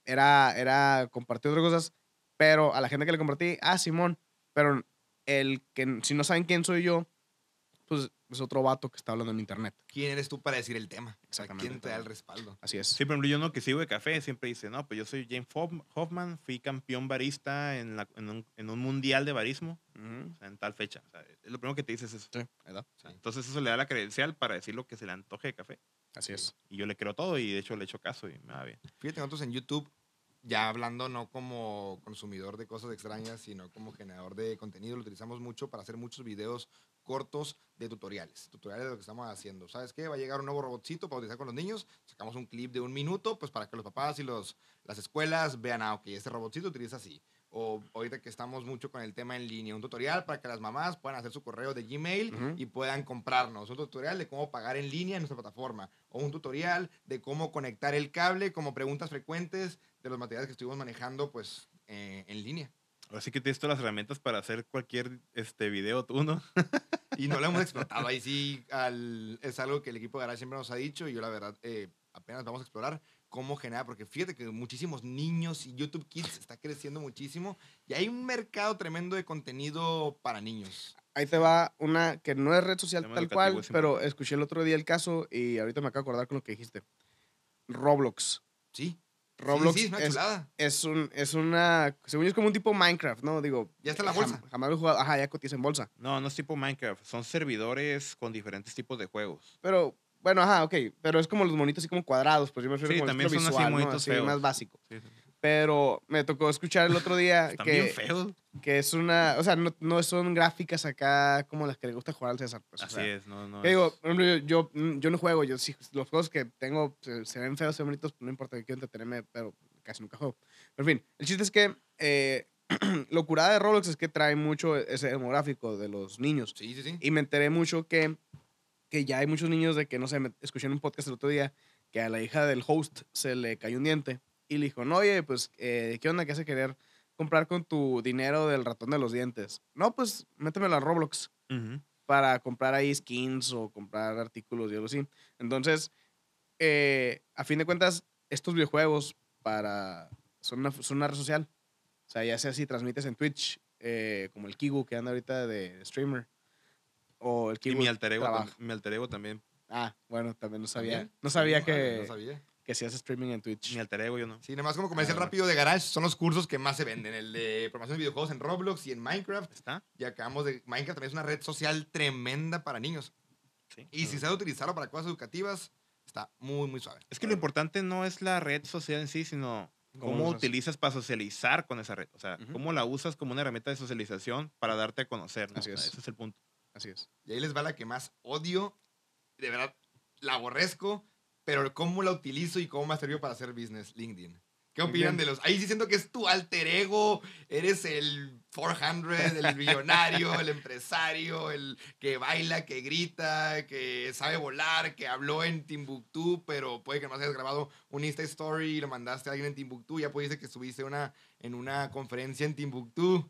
era, era compartir otras cosas, pero a la gente que le compartí, ah, Simón, pero el que si no saben quién soy yo, pues es otro vato que está hablando en internet. ¿Quién eres tú para decir el tema? Exactamente. ¿Quién te da el respaldo? Así es. Sí, por ejemplo, yo no que sigo de café siempre dice, no, pues yo soy James Hoff- Hoffman, fui campeón barista en, la- en un, en un mundial de barismo, Ujú. o sea, en tal fecha. O sea, es lo primero que te dices es eso. Sí, ahí está. Entonces eso le da la credencial para decir lo que se le antoje de café. Así es. Y yo le creo todo y de hecho le echo caso y me va bien. Fíjate, nosotros en YouTube, ya hablando no como consumidor de cosas extrañas, sino como generador de contenido, lo utilizamos mucho para hacer muchos videos cortos de tutoriales. Tutoriales de lo que estamos haciendo. ¿Sabes qué? Va a llegar un nuevo robotcito para utilizar con los niños. Sacamos un clip de un minuto, pues para que los papás y los, las escuelas vean, ah, ok, este robotcito utiliza así. O ahorita que estamos mucho con el tema en línea, un tutorial para que las mamás puedan hacer su correo de Gmail Ujú. y puedan comprarnos. Un tutorial de cómo pagar en línea en nuestra plataforma. O un tutorial de cómo conectar el cable, como preguntas frecuentes de los materiales que estuvimos manejando pues eh, en línea. Así que tienes todas las herramientas para hacer cualquier este video tú, ¿no? <laughs> Y no lo hemos explotado. Ahí sí al- es algo que el equipo de Garage siempre nos ha dicho y yo la verdad eh, apenas vamos a explorar cómo generar, porque fíjate que muchísimos niños y YouTube Kids está creciendo muchísimo y hay un mercado tremendo de contenido para niños. Ahí te va una que no es red social Tema tal cual, pero escuché el otro día el caso y ahorita me acabo de acordar con lo que dijiste. Roblox. Sí. Roblox sí, sí, es una es, chulada. es un, es una, según yo es como un tipo Minecraft, ¿no? Digo, Ya está en la jam- bolsa. jamás lo he jugado, ajá, ya cotiza en bolsa. No, no es tipo Minecraft. Son servidores con diferentes tipos de juegos. Pero, bueno, ajá, ok, pero es como los monitos así como cuadrados, pues yo me refiero Sí, como también son así visual, ¿no? monitos Así, feos. más básico. Sí, sí. Pero me tocó escuchar el otro día Están bien que, feos. que es una, o sea, no, no son gráficas acá como las que le gusta jugar al César. Pues, o Así sea, es, no, no. Que digo, es- ejemplo, yo, yo, mm, yo no juego, yo sí, los juegos que tengo se, se ven feos, se ven bonitos, no importa que quiero entretenerme, pero casi nunca juego. Pero en fin, el chiste es que eh, <clears throat> lo curada de Roblox es que trae mucho ese demográfico de los niños. Sí, sí, sí. Y me enteré mucho que, que ya hay muchos niños de que, no sé, me, escuché en un podcast el otro día que a la hija del host se le cayó un diente y le dijo, no, oye, pues, eh, ¿qué onda? ¿Qué hace querer comprar con tu dinero del ratón de los dientes? No, pues, métemelo a Roblox para comprar ahí skins o comprar artículos y algo así. Entonces, eh, a fin de cuentas, estos videojuegos para, son, una, son una red social. O sea, ya sea si transmites en Twitch, eh, como el Kigu que anda ahorita de streamer, o el Y Kigu mi alter, ego, mi alter ego también. Ah, bueno, también no sabía. ¿También? No sabía que, No sabía. Que hacías streaming en Twitch. Mi alter ego yo no. Sí, nada más como comercial Ah, rápido de Garage son los cursos que más se venden. El de programación de videojuegos en Roblox y en Minecraft. ¿Está? Y acabamos de... Minecraft también es una red social tremenda para niños. Sí. Y si sabe utilizarlo para cosas educativas, está muy, muy suave. Es que lo importante no es la red social en sí, sino ¿Cómo utilizas para socializar con esa red. O sea, Ujú. cómo la usas como una herramienta de socialización para darte a conocer. ¿no? Así O sea, es. Ese es el punto. Así es. Y ahí les va la que más odio. De verdad, la aborrezco. Pero cómo la utilizo y cómo me ha servido para hacer business, LinkedIn. ¿Qué opinan de los...? Ahí sí siento que es tu alter ego. Eres el 400, el millonario, <laughs> el empresario, el que baila, que grita, que sabe volar, que habló en Timbuktu, pero puede que no hayas grabado un Insta Story y lo mandaste a alguien en Timbuktu. Ya puede ser que estuviste una, en una conferencia en Timbuktu.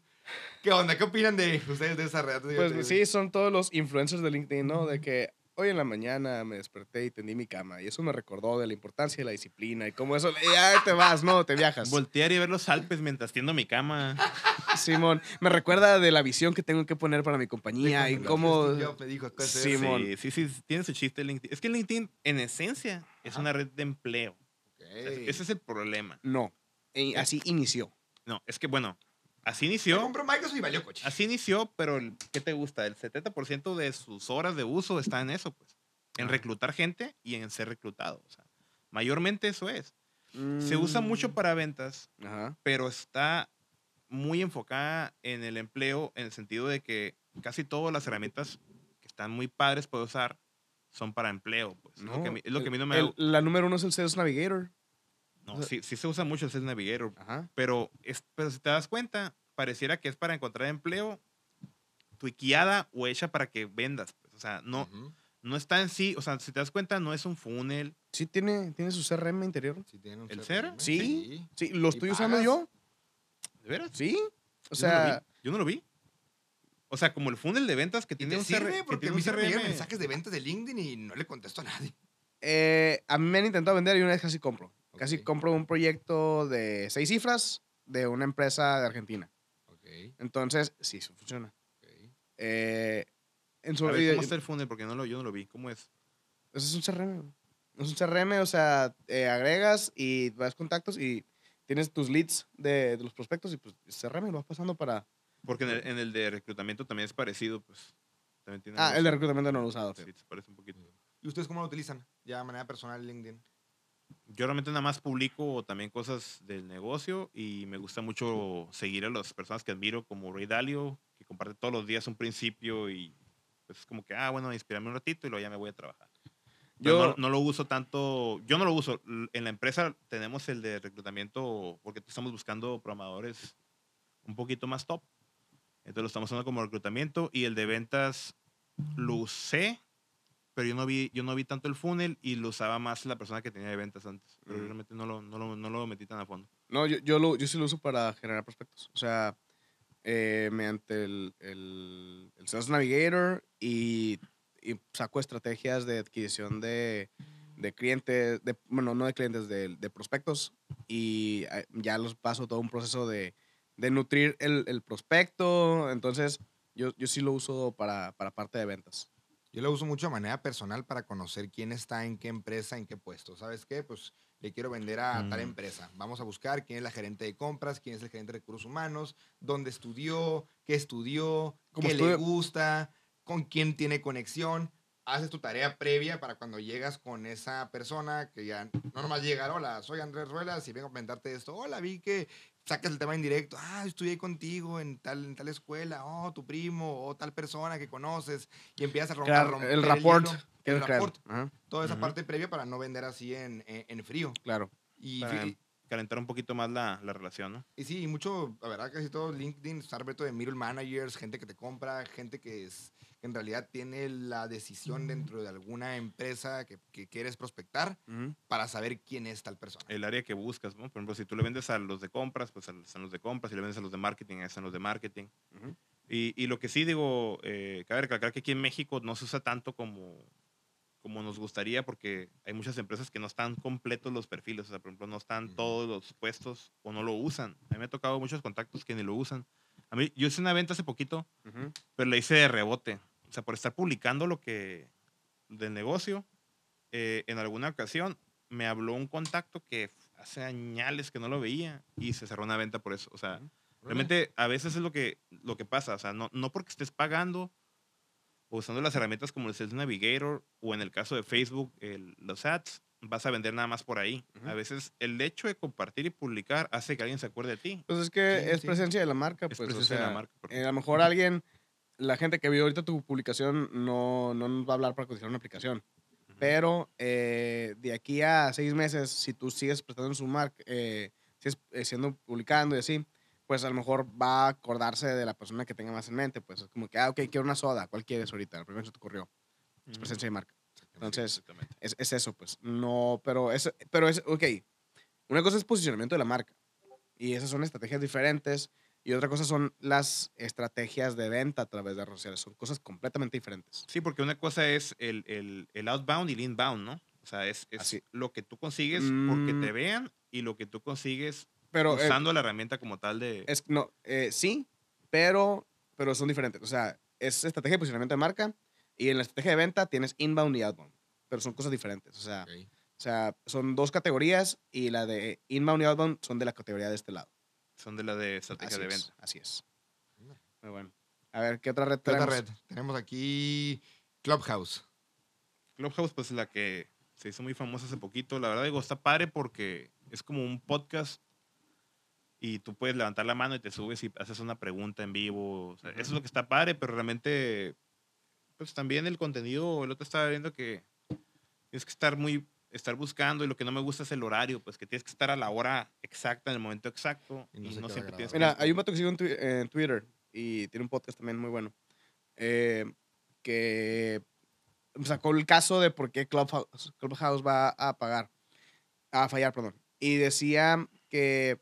¿Qué onda? ¿Qué opinan de ustedes de esa red? Pues sí, son todos los influencers de LinkedIn, ¿no? De que hoy en la mañana me desperté y tendí mi cama. Y eso me recordó de la importancia de la disciplina y cómo eso. Ya te vas, ¿no? Te viajas. Voltear y ver los Alpes mientras tiendo mi cama. <laughs> Simón, me recuerda de la visión que tengo que poner para mi compañía y cómo. me dijo, ¿qué es eso? Simón. Sí, sí, sí, tiene su chiste LinkedIn. Es que LinkedIn, en esencia, es Ajá. una red de empleo. Ok. O sea, Ese es el problema. No. Y así inició. No, es que bueno, así inició. compró Microsoft y valió coche. Así inició, pero el- ¿qué te gusta? El 70% de sus horas de uso está en eso, pues. En Ah. reclutar gente y en ser reclutado. O sea, mayormente eso es. Se usa mucho Mm, para ventas, Ajá. pero está muy enfocada en el empleo en el sentido de que casi todas las herramientas que están muy padres para usar son para empleo. Pues. Es lo que a mí- es lo que a mí no me... el- la número uno es el Sales Navigator. No, sí, sí se usa mucho el Sales Navigator, Ajá. pero, es, pero si te das cuenta, pareciera que es para encontrar empleo tuiqueada o hecha para que vendas. pues. O sea, no, no está en sí, o sea, si te das cuenta, no es un funnel. Sí, tiene, tiene su CRM interior. Sí, tiene un ¿El CRM, CRM? Sí. Sí, lo ¿Y estoy usando yo. ¿De veras? Sí. O Yo no lo vi. sea, yo no lo vi. O sea, como el funnel de ventas que ¿Y tiene un, sirve? CR que Porque me CRM. mensajes de ventas de LinkedIn y no le contesto a nadie. Eh, a mí me han intentado vender y una vez casi compro. Casi Ok. compro un proyecto de seis cifras de una empresa de Argentina. Ok, Entonces, sí, eso funciona. ok. Eh, en su, A ver, ¿cómo está el funnel? Porque no lo, yo no lo vi. ¿Cómo es? Eso es un CRM. Es un CRM, o sea, eh, agregas y vas contactos y tienes tus leads de, de los prospectos y pues CRM lo vas pasando para... Porque en el, en el de reclutamiento también es parecido, pues. También tiene Ah, el de reclutamiento no lo he usado. Sí, fíjate. se parece un poquito. ¿Y ustedes cómo lo utilizan? Ya de manera personal LinkedIn. Yo realmente nada más publico también cosas del negocio y me gusta mucho seguir a las personas que admiro, como Ray Dalio, que comparte todos los días un principio y pues es como que, ah, bueno, inspirarme un ratito y luego ya me voy a trabajar. Yo no, no lo uso tanto, yo no lo uso. En la empresa tenemos el de reclutamiento porque estamos buscando programadores un poquito más top. Entonces lo estamos usando como reclutamiento y el de ventas lo usé, pero yo no vi, yo no vi tanto el funnel y lo usaba más la persona que tenía de ventas antes. Pero Mm. realmente no lo, no, lo, no lo metí tan a fondo. No, yo, yo, lo, yo sí lo uso para generar prospectos. O sea, eh, mediante el, el, el Sales Navigator y, y saco estrategias de adquisición de, de clientes, de, bueno, no de clientes, de, de prospectos y eh, ya los paso todo un proceso de, de nutrir el, el prospecto. Entonces, yo, yo sí lo uso para, para parte de ventas. Yo lo uso mucho de manera personal para conocer quién está en qué empresa, en qué puesto. ¿Sabes qué? Pues le quiero vender a tal Mm. empresa. Vamos a buscar quién es la gerente de compras, quién es el gerente de recursos humanos, dónde estudió, qué estudió, qué le gusta, con quién tiene conexión. Haces tu tarea previa para cuando llegas con esa persona que ya no nomás llegar, hola, soy Andrés Ruelas y vengo a comentarte esto. Hola, vi que sacas el tema en directo. Ah, estudié contigo en tal, en tal escuela. Oh, tu primo o tal persona que conoces. Y empiezas a rom- a Crear romper el rapport. hielo, que el crear. rapport. Ajá, Toda esa parte previa para no vender así en, en, en frío. claro. Y, Para fi- calentar un poquito más la, la relación, ¿no? y sí, y mucho, la verdad, casi todo LinkedIn está de middle managers, gente que te compra, gente que, es, que en realidad tiene la decisión dentro de alguna empresa que, que quieres prospectar para saber quién es tal persona. el área que buscas, ¿no? Por ejemplo, si tú le vendes a los de compras, pues están los de compras, si le vendes a los de marketing, ahí están los de marketing. Y, y lo que sí digo, eh, cabe recalcar que aquí en México no se usa tanto como, como nos gustaría porque hay muchas empresas que no están completos los perfiles, o sea, por ejemplo, no están todos los puestos o no lo usan. A mí me ha tocado muchos contactos que ni lo usan. A mí, yo hice una venta hace poquito, pero la hice de rebote. O sea, por estar publicando lo que del negocio, eh, en alguna ocasión me habló un contacto que hace añales que no lo veía y se cerró una venta por eso. O sea, realmente a veces es lo que, lo que pasa. O sea, no, no porque estés pagando o usando las herramientas como el Sales Navigator o en el caso de Facebook, el- los ads, vas a vender nada más por ahí. Ujú. A veces el hecho de compartir y publicar hace que alguien se acuerde de ti. Pues es que Sí, es sí. presencia de la marca, Es pues, o presencia de la sea, marca, eh, a lo mejor alguien, la gente que vio ahorita tu publicación no, no nos va a hablar para cotizar una aplicación, Ujú. pero eh, de aquí a seis meses, si tú sigues prestando su marca, eh, sigues eh, siendo publicando y así, pues a lo mejor va a acordarse de la persona que tenga más en mente, pues es como que, ah, ok, quiero una soda, ¿cuál quieres ahorita? La primera que se te ocurrió, es Ujú. presencia de marca. Entonces, Exactamente. es, es eso, pues. No, pero es, pero es, ok. Una cosa es posicionamiento de la marca. Y esas son estrategias diferentes. Y otra cosa son las estrategias de venta a través de redes sociales. Son cosas completamente diferentes. Sí, porque una cosa es el, el, el outbound y el inbound, ¿no? O sea, es, es Así. lo que tú consigues porque Mm. te vean y lo que tú consigues Pero eh, usando la herramienta como tal de... es, no, eh, sí, pero, pero son diferentes. O sea, es estrategia de posicionamiento de marca. Y en la estrategia de venta tienes inbound y outbound. Pero son cosas diferentes. O sea, o sea son dos categorías. Y la de inbound y outbound son de la categoría de este lado. Son de la de estrategia Así de es, venta. Así es. Muy bueno. A ver, ¿qué otra red ¿Qué otra tenemos? red? Tenemos aquí Clubhouse. Clubhouse, pues la que se hizo muy famosa hace poquito. La verdad, digo, está padre porque es como un podcast y tú puedes levantar la mano y te subes y haces una pregunta en vivo. O sea, Eso es lo que está padre, pero realmente, pues también el contenido, el otro estaba viendo que tienes que estar muy, estar buscando y lo que no me gusta es el horario, pues que tienes que estar a la hora exacta, en el momento exacto Y y no no, se queda siempre tienes. Mira, hay un vato que sigo en Twitter y tiene un podcast también muy bueno. eh, que sacó el caso de por qué Clubhouse, Clubhouse va a pagar, a fallar, perdón. Y decía que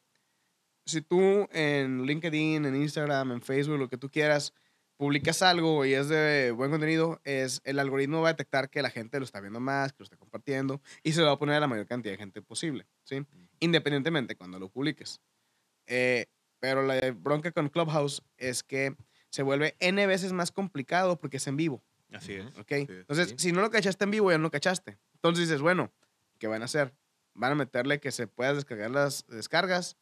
si tú en LinkedIn, en Instagram, en Facebook, lo que tú quieras, publicas algo y es de buen contenido, es el algoritmo va a detectar que la gente lo está viendo más, que lo está compartiendo y se lo va a poner a la mayor cantidad de gente posible, ¿sí? Independientemente cuando lo publiques. Eh, pero la bronca con Clubhouse es que se vuelve N veces más complicado porque es en vivo, Así es. ¿ok? Sí, Entonces, sí. si no lo cachaste en vivo, ya no lo cachaste. Entonces dices, bueno, ¿qué van a hacer? Van a meterle que se pueda descargar las descargas.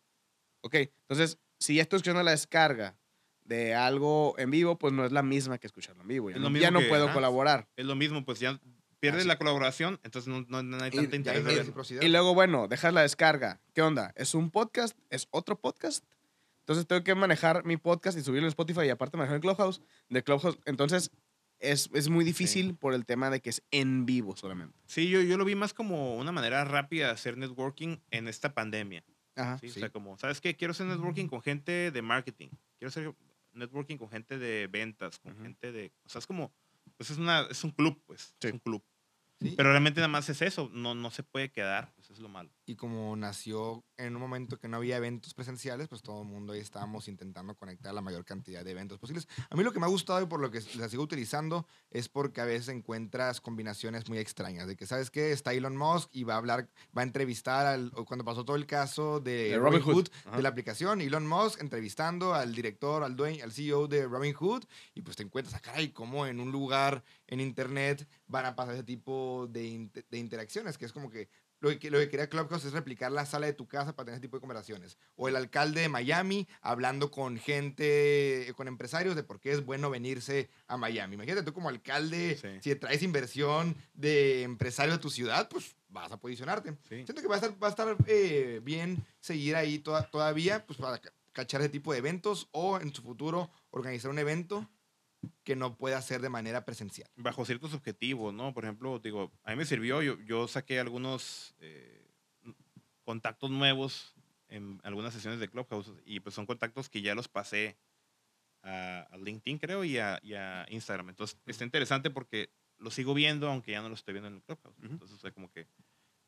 Ok, entonces, si ya estoy escuchando la descarga de algo en vivo, pues no es la misma que escucharlo en vivo. Ya no, ya no que- puedo ajá. colaborar. Es lo mismo, pues ya pierdes Así. la colaboración, entonces no, no- no hay tanta y hay interés verlo. reciprocidad. Y luego, bueno, dejas la descarga. ¿Qué onda? ¿Es un podcast? ¿Es otro podcast? Entonces tengo que manejar mi podcast y subirlo en Spotify y aparte manejar el Clubhouse. De Clubhouse, entonces es, es muy difícil por el tema de que es en vivo solamente. Sí, yo, yo lo vi más como una manera rápida de hacer networking en esta pandemia. Ajá. ¿sí? Sí. O sea, como, ¿sabes qué? Quiero hacer networking con gente de marketing. Quiero hacer networking con gente de ventas, con gente de... O sea, es como... Pues es, una, es un club, pues. Sí. Es un club. Sí, Pero realmente nada más es eso. No, no se puede quedar. Eso es lo malo. Y como nació en un momento que no había eventos presenciales, pues todo el mundo ahí estábamos intentando conectar la mayor cantidad de eventos posibles. A mí lo que me ha gustado y por lo que la sigo utilizando es porque a veces encuentras combinaciones muy extrañas. De que, ¿sabes qué? Está Elon Musk y va a hablar, va a entrevistar al, cuando pasó todo el caso de, De Robin. Hood, Ajá. de la aplicación, Elon Musk entrevistando al director, al dueño, al CEO de Robin Hood y pues te encuentras, ah, caray, cómo en un lugar en internet van a pasar ese tipo de, inte- de interacciones, que es como que lo que, lo que quería Clubhouse es replicar la sala de tu casa para tener ese tipo de conversaciones. O el alcalde de Miami hablando con gente, con empresarios de por qué es bueno venirse a Miami. Imagínate tú como alcalde, Sí. si traes inversión de empresario de tu ciudad, pues vas a posicionarte. Sí. Siento que va a estar, va a estar eh, bien seguir ahí toda- todavía pues para ca- cachar ese tipo de eventos o en su futuro organizar un evento que no pueda ser de manera presencial. bajo ciertos objetivos, ¿no? Por ejemplo, digo, a mí me sirvió, yo, yo saqué algunos eh, contactos nuevos en algunas sesiones de Clubhouse y pues son contactos que ya los pasé a, a LinkedIn, creo, y a, y a Instagram. Entonces, está interesante porque lo sigo viendo, aunque ya no lo estoy viendo en el Clubhouse. Ujú. Entonces, o sea, como que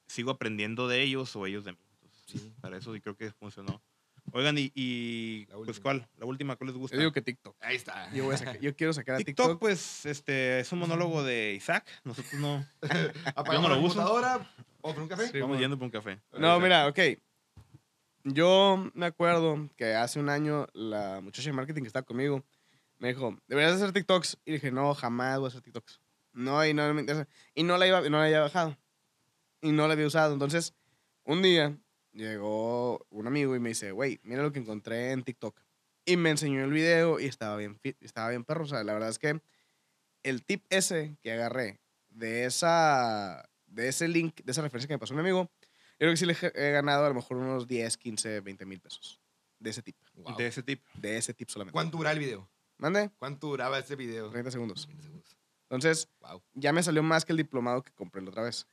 sigo aprendiendo de ellos o ellos de mí. Entonces, Sí. para eso sí creo que funcionó. Oigan, y, y, La pues. ¿cuál? La última, ¿cuál les gusta? Yo digo que TikTok. Ahí está. Yo, voy a sacar- yo quiero sacar a TikTok, TikTok. pues, este, es un monólogo de Isaac. Nosotros no... <laughs> Apagamos la uso. computadora o por un café. Sí, Vamos bueno. yendo por un café. No, mira, ok. Yo me acuerdo que hace un año la muchacha de marketing que está conmigo me dijo, deberías hacer TikToks. Y dije, no, jamás voy a hacer TikToks. No, y no me interesa. Y no la, iba, no la había bajado. Y no la había usado. Entonces, un día llegó un amigo y me dice, güey, mira lo que encontré en TikTok. Y me enseñó el video y estaba bien, estaba bien perro. O sea, la verdad es que el tip ese que agarré de, esa, de ese link, de esa referencia que me pasó mi amigo, yo creo que sí le he ganado a lo mejor unos 10, 15, 20 mil pesos. De ese tip. Wow. De ese tipo. De ese tip solamente. ¿Cuánto dura el video? Mande, ¿Cuánto duraba ese video? 30 segundos. 20 segundos. Entonces, Wow. ya me salió más que el diplomado que compré la otra vez.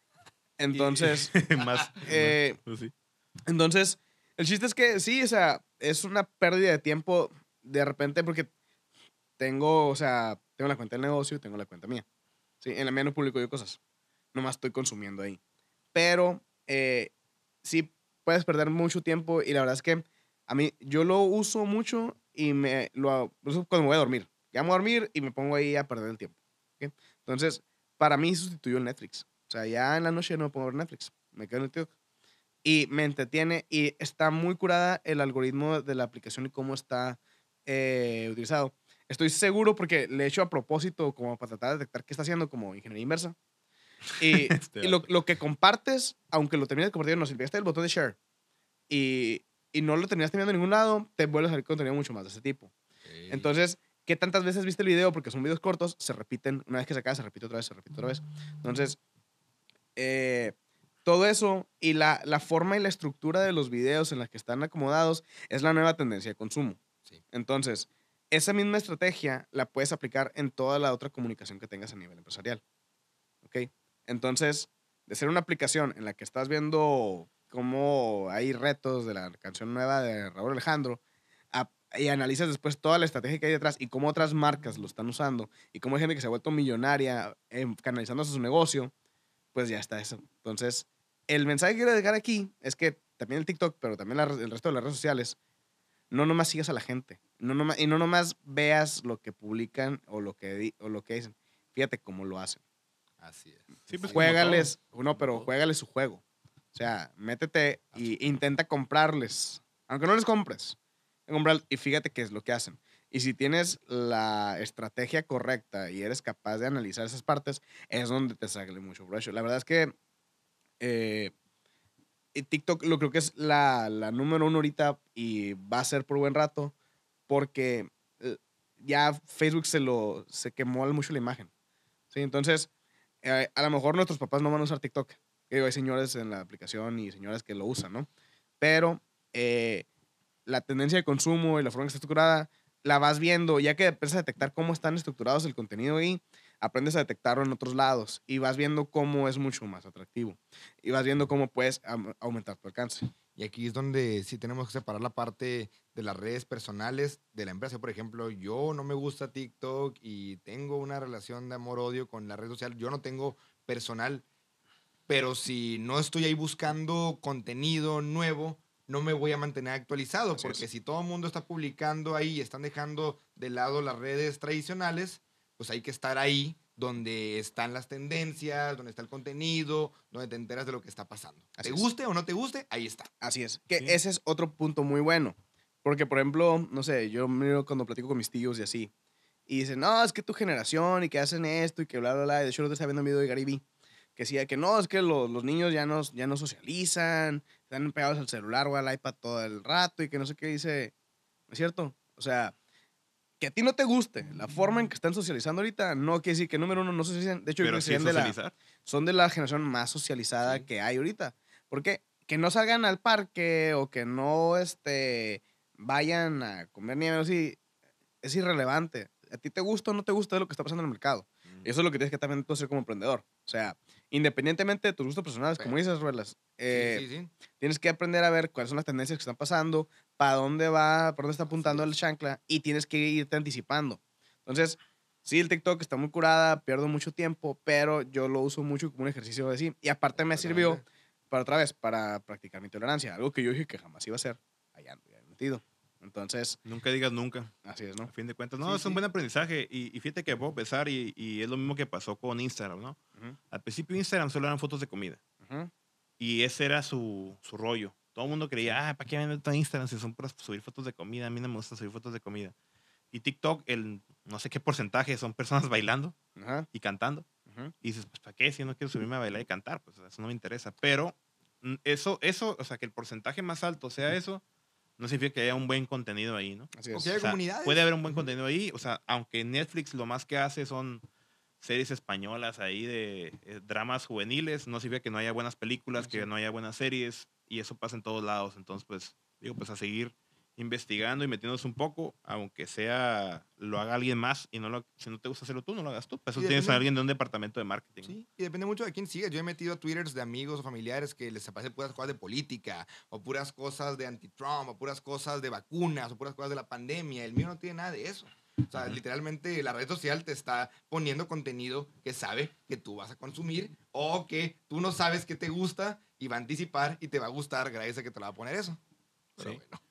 <laughs> Entonces, <laughs> más. eh, pues sí. Entonces, el chiste es que sí, o sea, es una pérdida de tiempo de repente porque tengo, o sea, tengo la cuenta del negocio y tengo la cuenta mía. Sí, en la mía no publico yo cosas. Nomás estoy consumiendo ahí. Pero eh, sí puedes perder mucho tiempo y la verdad es que a mí yo lo uso mucho y me lo uso cuando me voy a dormir. Ya voy a dormir y me pongo ahí a perder el tiempo. ¿ok? Entonces, para mí sustituyó Netflix. O sea, ya en la noche no me pongo a ver Netflix. Me quedo en el TikTok. Y me entretiene y está muy curada el algoritmo de la aplicación y cómo está eh, utilizado. Estoy seguro porque le he hecho a propósito como para tratar de detectar qué está haciendo como ingeniería inversa. Y, <laughs> Este y lo, lo que compartes, aunque lo termines de compartir, no, si le el botón de share y, y no lo terminas teniendo en ningún lado, te vuelve a salir contenido mucho más de ese tipo. Entonces, ¿qué tantas veces viste el video? Porque son videos cortos, se repiten. Una vez que se acaba, se repite otra vez, se repite otra vez. Entonces, eh, todo eso y la, la forma y la estructura de los videos en las que están acomodados es la nueva tendencia de consumo. Sí. Entonces, esa misma estrategia la puedes aplicar en toda la otra comunicación que tengas a nivel empresarial. ¿Ok? Entonces, de ser una aplicación en la que estás viendo cómo hay retos de la canción nueva de Raúl Alejandro a- y analizas después toda la estrategia que hay detrás y cómo otras marcas lo están usando y cómo hay gente que se ha vuelto millonaria em, canalizando su negocio, pues ya está eso. Entonces, el mensaje que quiero dejar aquí es que también el TikTok, pero también la- el resto de las redes sociales, no nomás sigas a la gente. No nomás- y no nomás veas lo que publican o lo que, di- o lo que dicen. Fíjate cómo lo hacen. Así es. Sí, pues, Juégales, no, pero juégales su juego. O sea, métete y intenta comprarles. Aunque no les compres. comprar- y fíjate qué es lo que hacen. Y si tienes la estrategia correcta y eres capaz de analizar esas partes, es donde te sale mucho provecho. La verdad es que eh, y TikTok lo creo que es la, la número uno ahorita y va a ser por buen rato porque eh, ya Facebook se lo se quemó mucho la imagen. ¿sí? Entonces, eh, a lo mejor nuestros papás no van a usar TikTok. Hay señores en la aplicación y señoras que lo usan, ¿no? Pero eh, la tendencia de consumo y la forma en que está estructurada, la vas viendo, ya que empiezas a detectar cómo están estructurados el contenido ahí, aprendes a detectarlo en otros lados y vas viendo cómo es mucho más atractivo. Y vas viendo cómo puedes aumentar tu alcance. Y aquí es donde sí tenemos que separar la parte de las redes personales de la empresa. Por ejemplo, yo no me gusta TikTok y tengo una relación de amor-odio con la red social. Yo no tengo personal, pero si no estoy ahí buscando contenido nuevo, no me voy a mantener actualizado. Así porque es. si todo el mundo está publicando ahí y están dejando de lado las redes tradicionales, pues hay que estar ahí donde están las tendencias, donde está el contenido, donde te enteras de lo que está pasando. Así te es. guste o no te guste, ahí está. Así es. Que Sí. ese es otro punto muy bueno. Porque, por ejemplo, no sé, yo miro cuando platico con mis tíos y así. Y dicen, no, es que tu generación y que hacen esto y que bla, bla, bla. De hecho, día estaba viendo un video de Gary Vee que decía que no, es que lo- los niños ya no, ya no socializan, están pegados al celular o al iPad todo el rato y que no sé qué dice. ¿No es cierto? O sea, que a ti no te guste la forma en que están socializando ahorita, no quiere decir que número uno no socializan. De hecho, yo creo que sí de la, son de la generación más socializada Sí. que hay ahorita. Porque que no salgan al parque o que no este, vayan a comer nieve, así, es irrelevante. A ti te gusta o no te gusta lo que está pasando en el mercado. Mm. Y eso es lo que tienes que también tú hacer como emprendedor. O sea, independientemente de tus gustos personales, como dices, Ruelas, eh, sí, sí, sí. tienes que aprender a ver cuáles son las tendencias que están pasando, para dónde va, por dónde está apuntando el chancla y tienes que irte anticipando. Entonces, sí, el TikTok está muy curada, pierdo mucho tiempo, pero yo lo uso mucho como un ejercicio de sí. Y aparte me sirvió para otra vez, para practicar mi tolerancia, algo que yo dije que jamás iba a hacer. Allá ando, ya metido. Entonces, Nunca digas nunca. así es, A ¿no? fin de cuentas, no, Sí, es un sí. buen aprendizaje. Y, y fíjate que puedo pensar, y, y es lo mismo que pasó con Instagram, ¿no? Ujú, Al principio Instagram solo eran fotos de comida. ujú. Y ese era su, su rollo. Todo el mundo creía, ah, ¿para qué meto a Instagram si son para subir fotos de comida? A mí no me gusta subir fotos de comida. Y TikTok, el no sé qué porcentaje son personas <laughs> bailando Ajá, y cantando. Y dices, pues, ¿para qué? Si no quiero subirme a bailar y cantar, pues eso no me interesa. Pero mm, eso, eso, o sea, que el porcentaje más alto sea eso, no significa que haya un buen contenido ahí, ¿no? Así es. O sea, comunidades. Puede haber un buen contenido ahí. O sea, aunque Netflix lo más que hace son series españolas ahí de eh, dramas juveniles, no significa que no haya buenas películas, que no haya buenas series, y eso pasa en todos lados. Entonces, pues, digo, pues a seguir investigando y metiéndose un poco, aunque sea, lo haga alguien más, y no lo, si no te gusta hacerlo tú, no lo hagas tú. Para eso Y tienes a alguien de un departamento de marketing. Sí, y depende mucho de quién sigas. Yo he metido a twitters de amigos o familiares que les aparecen puras cosas de política, o puras cosas de anti-Trump, o puras cosas de vacunas, o puras cosas de la pandemia. El mío no tiene nada de eso. O sea, literalmente la red social te está poniendo contenido que sabe que tú vas a consumir o que tú no sabes que te gusta y va a anticipar y te va a gustar gracias a que te lo va a poner eso. Pero Sí. bueno,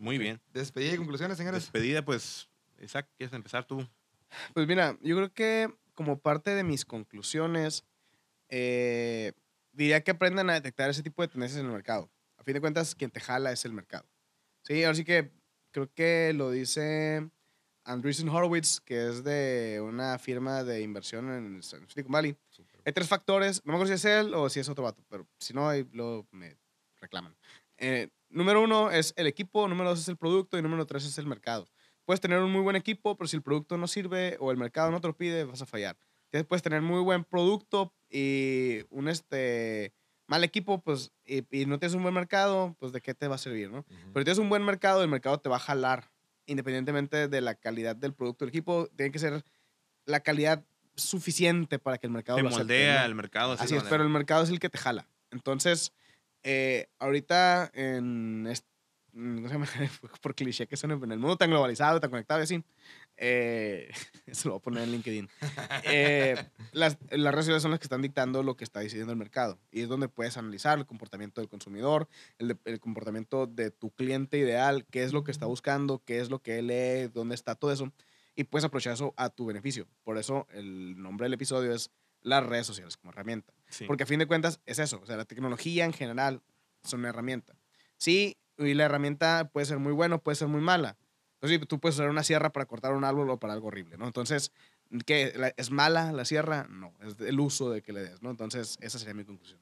Muy bien. despedida y conclusiones, señores. Despedida, pues, Isaac, ¿quieres empezar tú? Pues mira, yo creo que como parte de mis conclusiones, eh, diría que aprendan a detectar ese tipo de tendencias en el mercado. A fin de cuentas, quien te jala es el mercado. Sí, ahora sí que creo que lo dice Andreessen Horowitz, que es de una firma de inversión en Silicon Valley. Hay tres factores, no me acuerdo si es él o si es otro vato, pero si no, ahí lo me reclaman. Eh, número uno es el equipo, número dos es el producto y número tres es el mercado. Puedes tener un muy buen equipo, pero si el producto no sirve o el mercado no te lo pide, vas a fallar. Puedes tener muy buen producto y un este, mal equipo, pues, y, y no tienes un buen mercado, pues, ¿de qué te va a servir, no? Pero si tienes un buen mercado, el mercado te va a jalar, independientemente de la calidad del producto. El equipo tiene que ser la calidad suficiente para que el mercado lo acepte, moldea ¿no? el mercado. Así es, pero el mercado es el que te jala. Entonces, eh, ahorita en, est- mm, no sé, <laughs> por cliché que son en el mundo tan globalizado, tan conectado y así, eh, <laughs> eso lo voy a poner en LinkedIn. Eh, las, las redes sociales son las que están dictando lo que está decidiendo el mercado y es donde puedes analizar el comportamiento del consumidor, el, de- el comportamiento de tu cliente ideal, qué es lo que está buscando, qué es lo que él lee, dónde está todo eso y puedes aprovechar eso a tu beneficio. Por eso el nombre del episodio es las redes sociales como herramienta. Sí. Porque a fin de cuentas es eso, o sea, la tecnología en general es una herramienta. Sí, y la herramienta puede ser muy buena, puede ser muy mala. Entonces, tú puedes usar una sierra para cortar un árbol o para algo horrible, ¿no? Entonces, ¿qué? ¿La- ¿Es mala la sierra? No, es el uso de que le des, ¿no? Entonces, esa sería mi conclusión.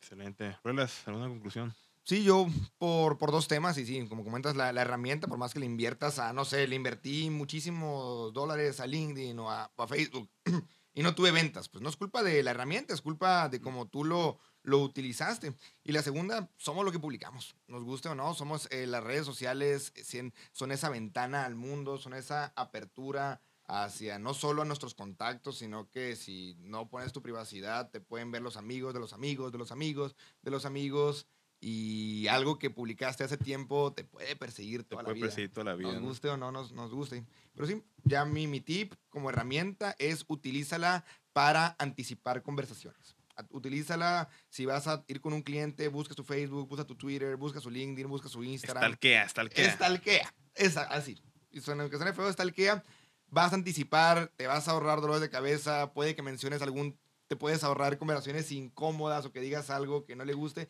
Excelente. Ruelas, ¿alguna conclusión? Sí, yo por, por dos temas, y sí, como comentas, la, la herramienta, por más que le inviertas a, no sé, le invertí muchísimos dólares a LinkedIn o a, o a Facebook <clears throat> y no tuve ventas, pues no es culpa de la herramienta, es culpa de cómo tú lo, lo utilizaste. Y la segunda, somos lo que publicamos, nos guste o no, somos eh, las redes sociales, eh, son esa ventana al mundo, son esa apertura hacia no solo a nuestros contactos, sino que si no pones tu privacidad, te pueden ver los amigos de los amigos, de los amigos, de los amigos y algo que publicaste hace tiempo te puede perseguir Te toda la puede vida. perseguir toda la vida. Nos ¿no? guste o no nos, nos guste. Pero sí, ya mi, mi tip como herramienta es utilízala para anticipar conversaciones. Utilízala si vas a ir con un cliente, busca su Facebook, busca tu Twitter, busca su LinkedIn, busca su Instagram. Stalkea, stalkea. Estalquea. Esa, así. Y suena, que suene feo, estalquea. Vas a anticipar, te vas a ahorrar dolores de cabeza, puede que menciones algún, te puedes ahorrar conversaciones incómodas o que digas algo que no le guste.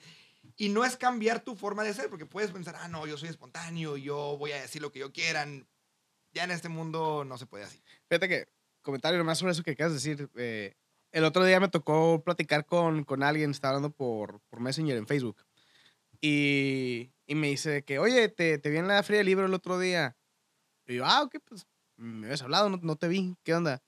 Y no es cambiar tu forma de ser, porque puedes pensar, ah, no, yo soy espontáneo, yo voy a decir lo que yo quieran. Ya en este mundo no se puede así. Fíjate que, comentario nomás sobre eso que de decir. eh, el otro día me tocó platicar con, con alguien, estaba hablando por, por Messenger en Facebook. Y, y me dice que, oye, te, te vi en la fría del libro el otro día. Y yo, ah, ok, pues me habías hablado, no, no te vi, ¿qué onda?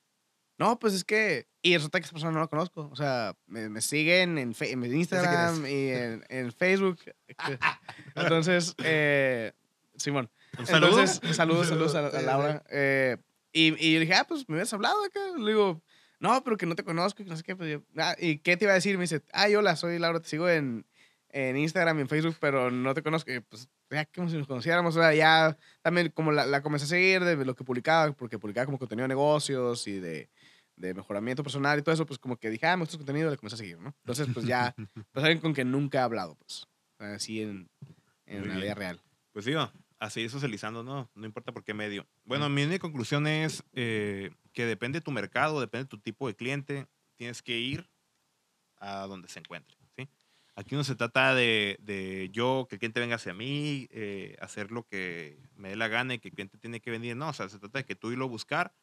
No, pues es que. Y resulta que esa persona no la conozco. O sea, me, me siguen en, fe- en <laughs> Instagram y en, en Facebook. <laughs> Entonces, eh, Simón. ¿Un saludo? Entonces, saludos, saludos a, a. Laura. Eh, y, y yo dije, ah, pues me habías hablado acá. Le digo, no, pero que no te conozco, que no sé qué. Pues yo, "Ah, ¿Y qué te iba a decir? Me dice, ah, hola, soy Laura, te sigo en, en Instagram y en Facebook, pero no te conozco. Y pues, ya como si nos conociéramos. O sea, ya también como la, la comencé a seguir de lo que publicaba, porque publicaba como contenido de negocios y de, de mejoramiento personal y todo eso, pues como que dije, ah, me gusta su contenido, le comencé a seguir, ¿no? Entonces, pues ya, <laughs> pues alguien con quien nunca he hablado, pues, así en, en Muy la bien. vida real. Pues digo, a seguir socializando, ¿no? No importa por qué medio. Bueno, mi única conclusión es eh, que depende de tu mercado, depende de tu tipo de cliente, tienes que ir a donde se encuentre, ¿sí? Aquí no se trata de, de yo, que el cliente venga hacia mí, eh, hacer lo que me dé la gana y que el cliente tiene que venir. No, o sea, se trata de que tú irlo a buscar.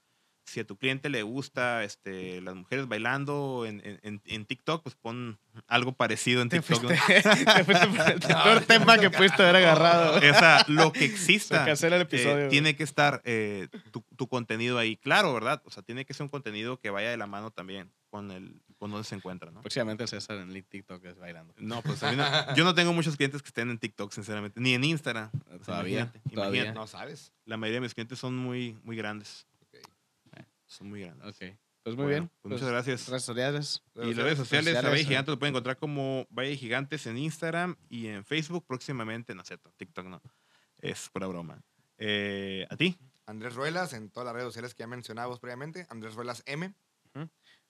Si a tu cliente le gusta este, las mujeres bailando en, en- en- TikTok, pues pon algo parecido en Te TikTok. <laughs> te el <laughs> No, sí, tema no, que pudiste haber agarrado. O sea, lo que <laughs> exista. el eh, episodio. tiene que estar eh, tu, tu contenido ahí. Claro, ¿verdad? O sea, tiene que ser un contenido que vaya de la mano también con el con donde se encuentra, ¿no? Próximamente César en TikTok es bailando. No, pues a mí no- yo no tengo muchos clientes que estén en TikTok, sinceramente, ni en Instagram. Todavía, imagínate, todavía. imagínate. No sabes. La mayoría de mis clientes son muy, muy grandes. Son muy grandes. Ok. Pues muy Bueno, bien. pues muchas gracias. Redes sociales. Y las redes sociales, a sociales, Valle eh. Gigante lo pueden encontrar como Valle Gigantes en Instagram y en Facebook próximamente, no es cierto, TikTok no, es pura broma. Eh, ¿A ti? Andrés Ruelas en todas las redes sociales que ya mencionábamos previamente. Andrés Ruelas M.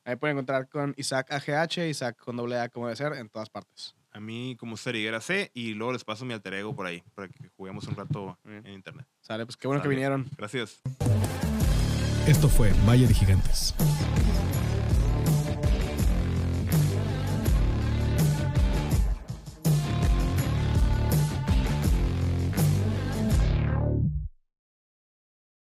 Ahí pueden encontrar con Isaac AGH, Isaac con doble A como debe ser, en todas partes. A mí como César Higuera C y luego les paso mi alter ego por ahí para que juguemos un rato en internet. Sale, pues qué bueno que vinieron. Gracias. Esto fue Valle de Gigantes.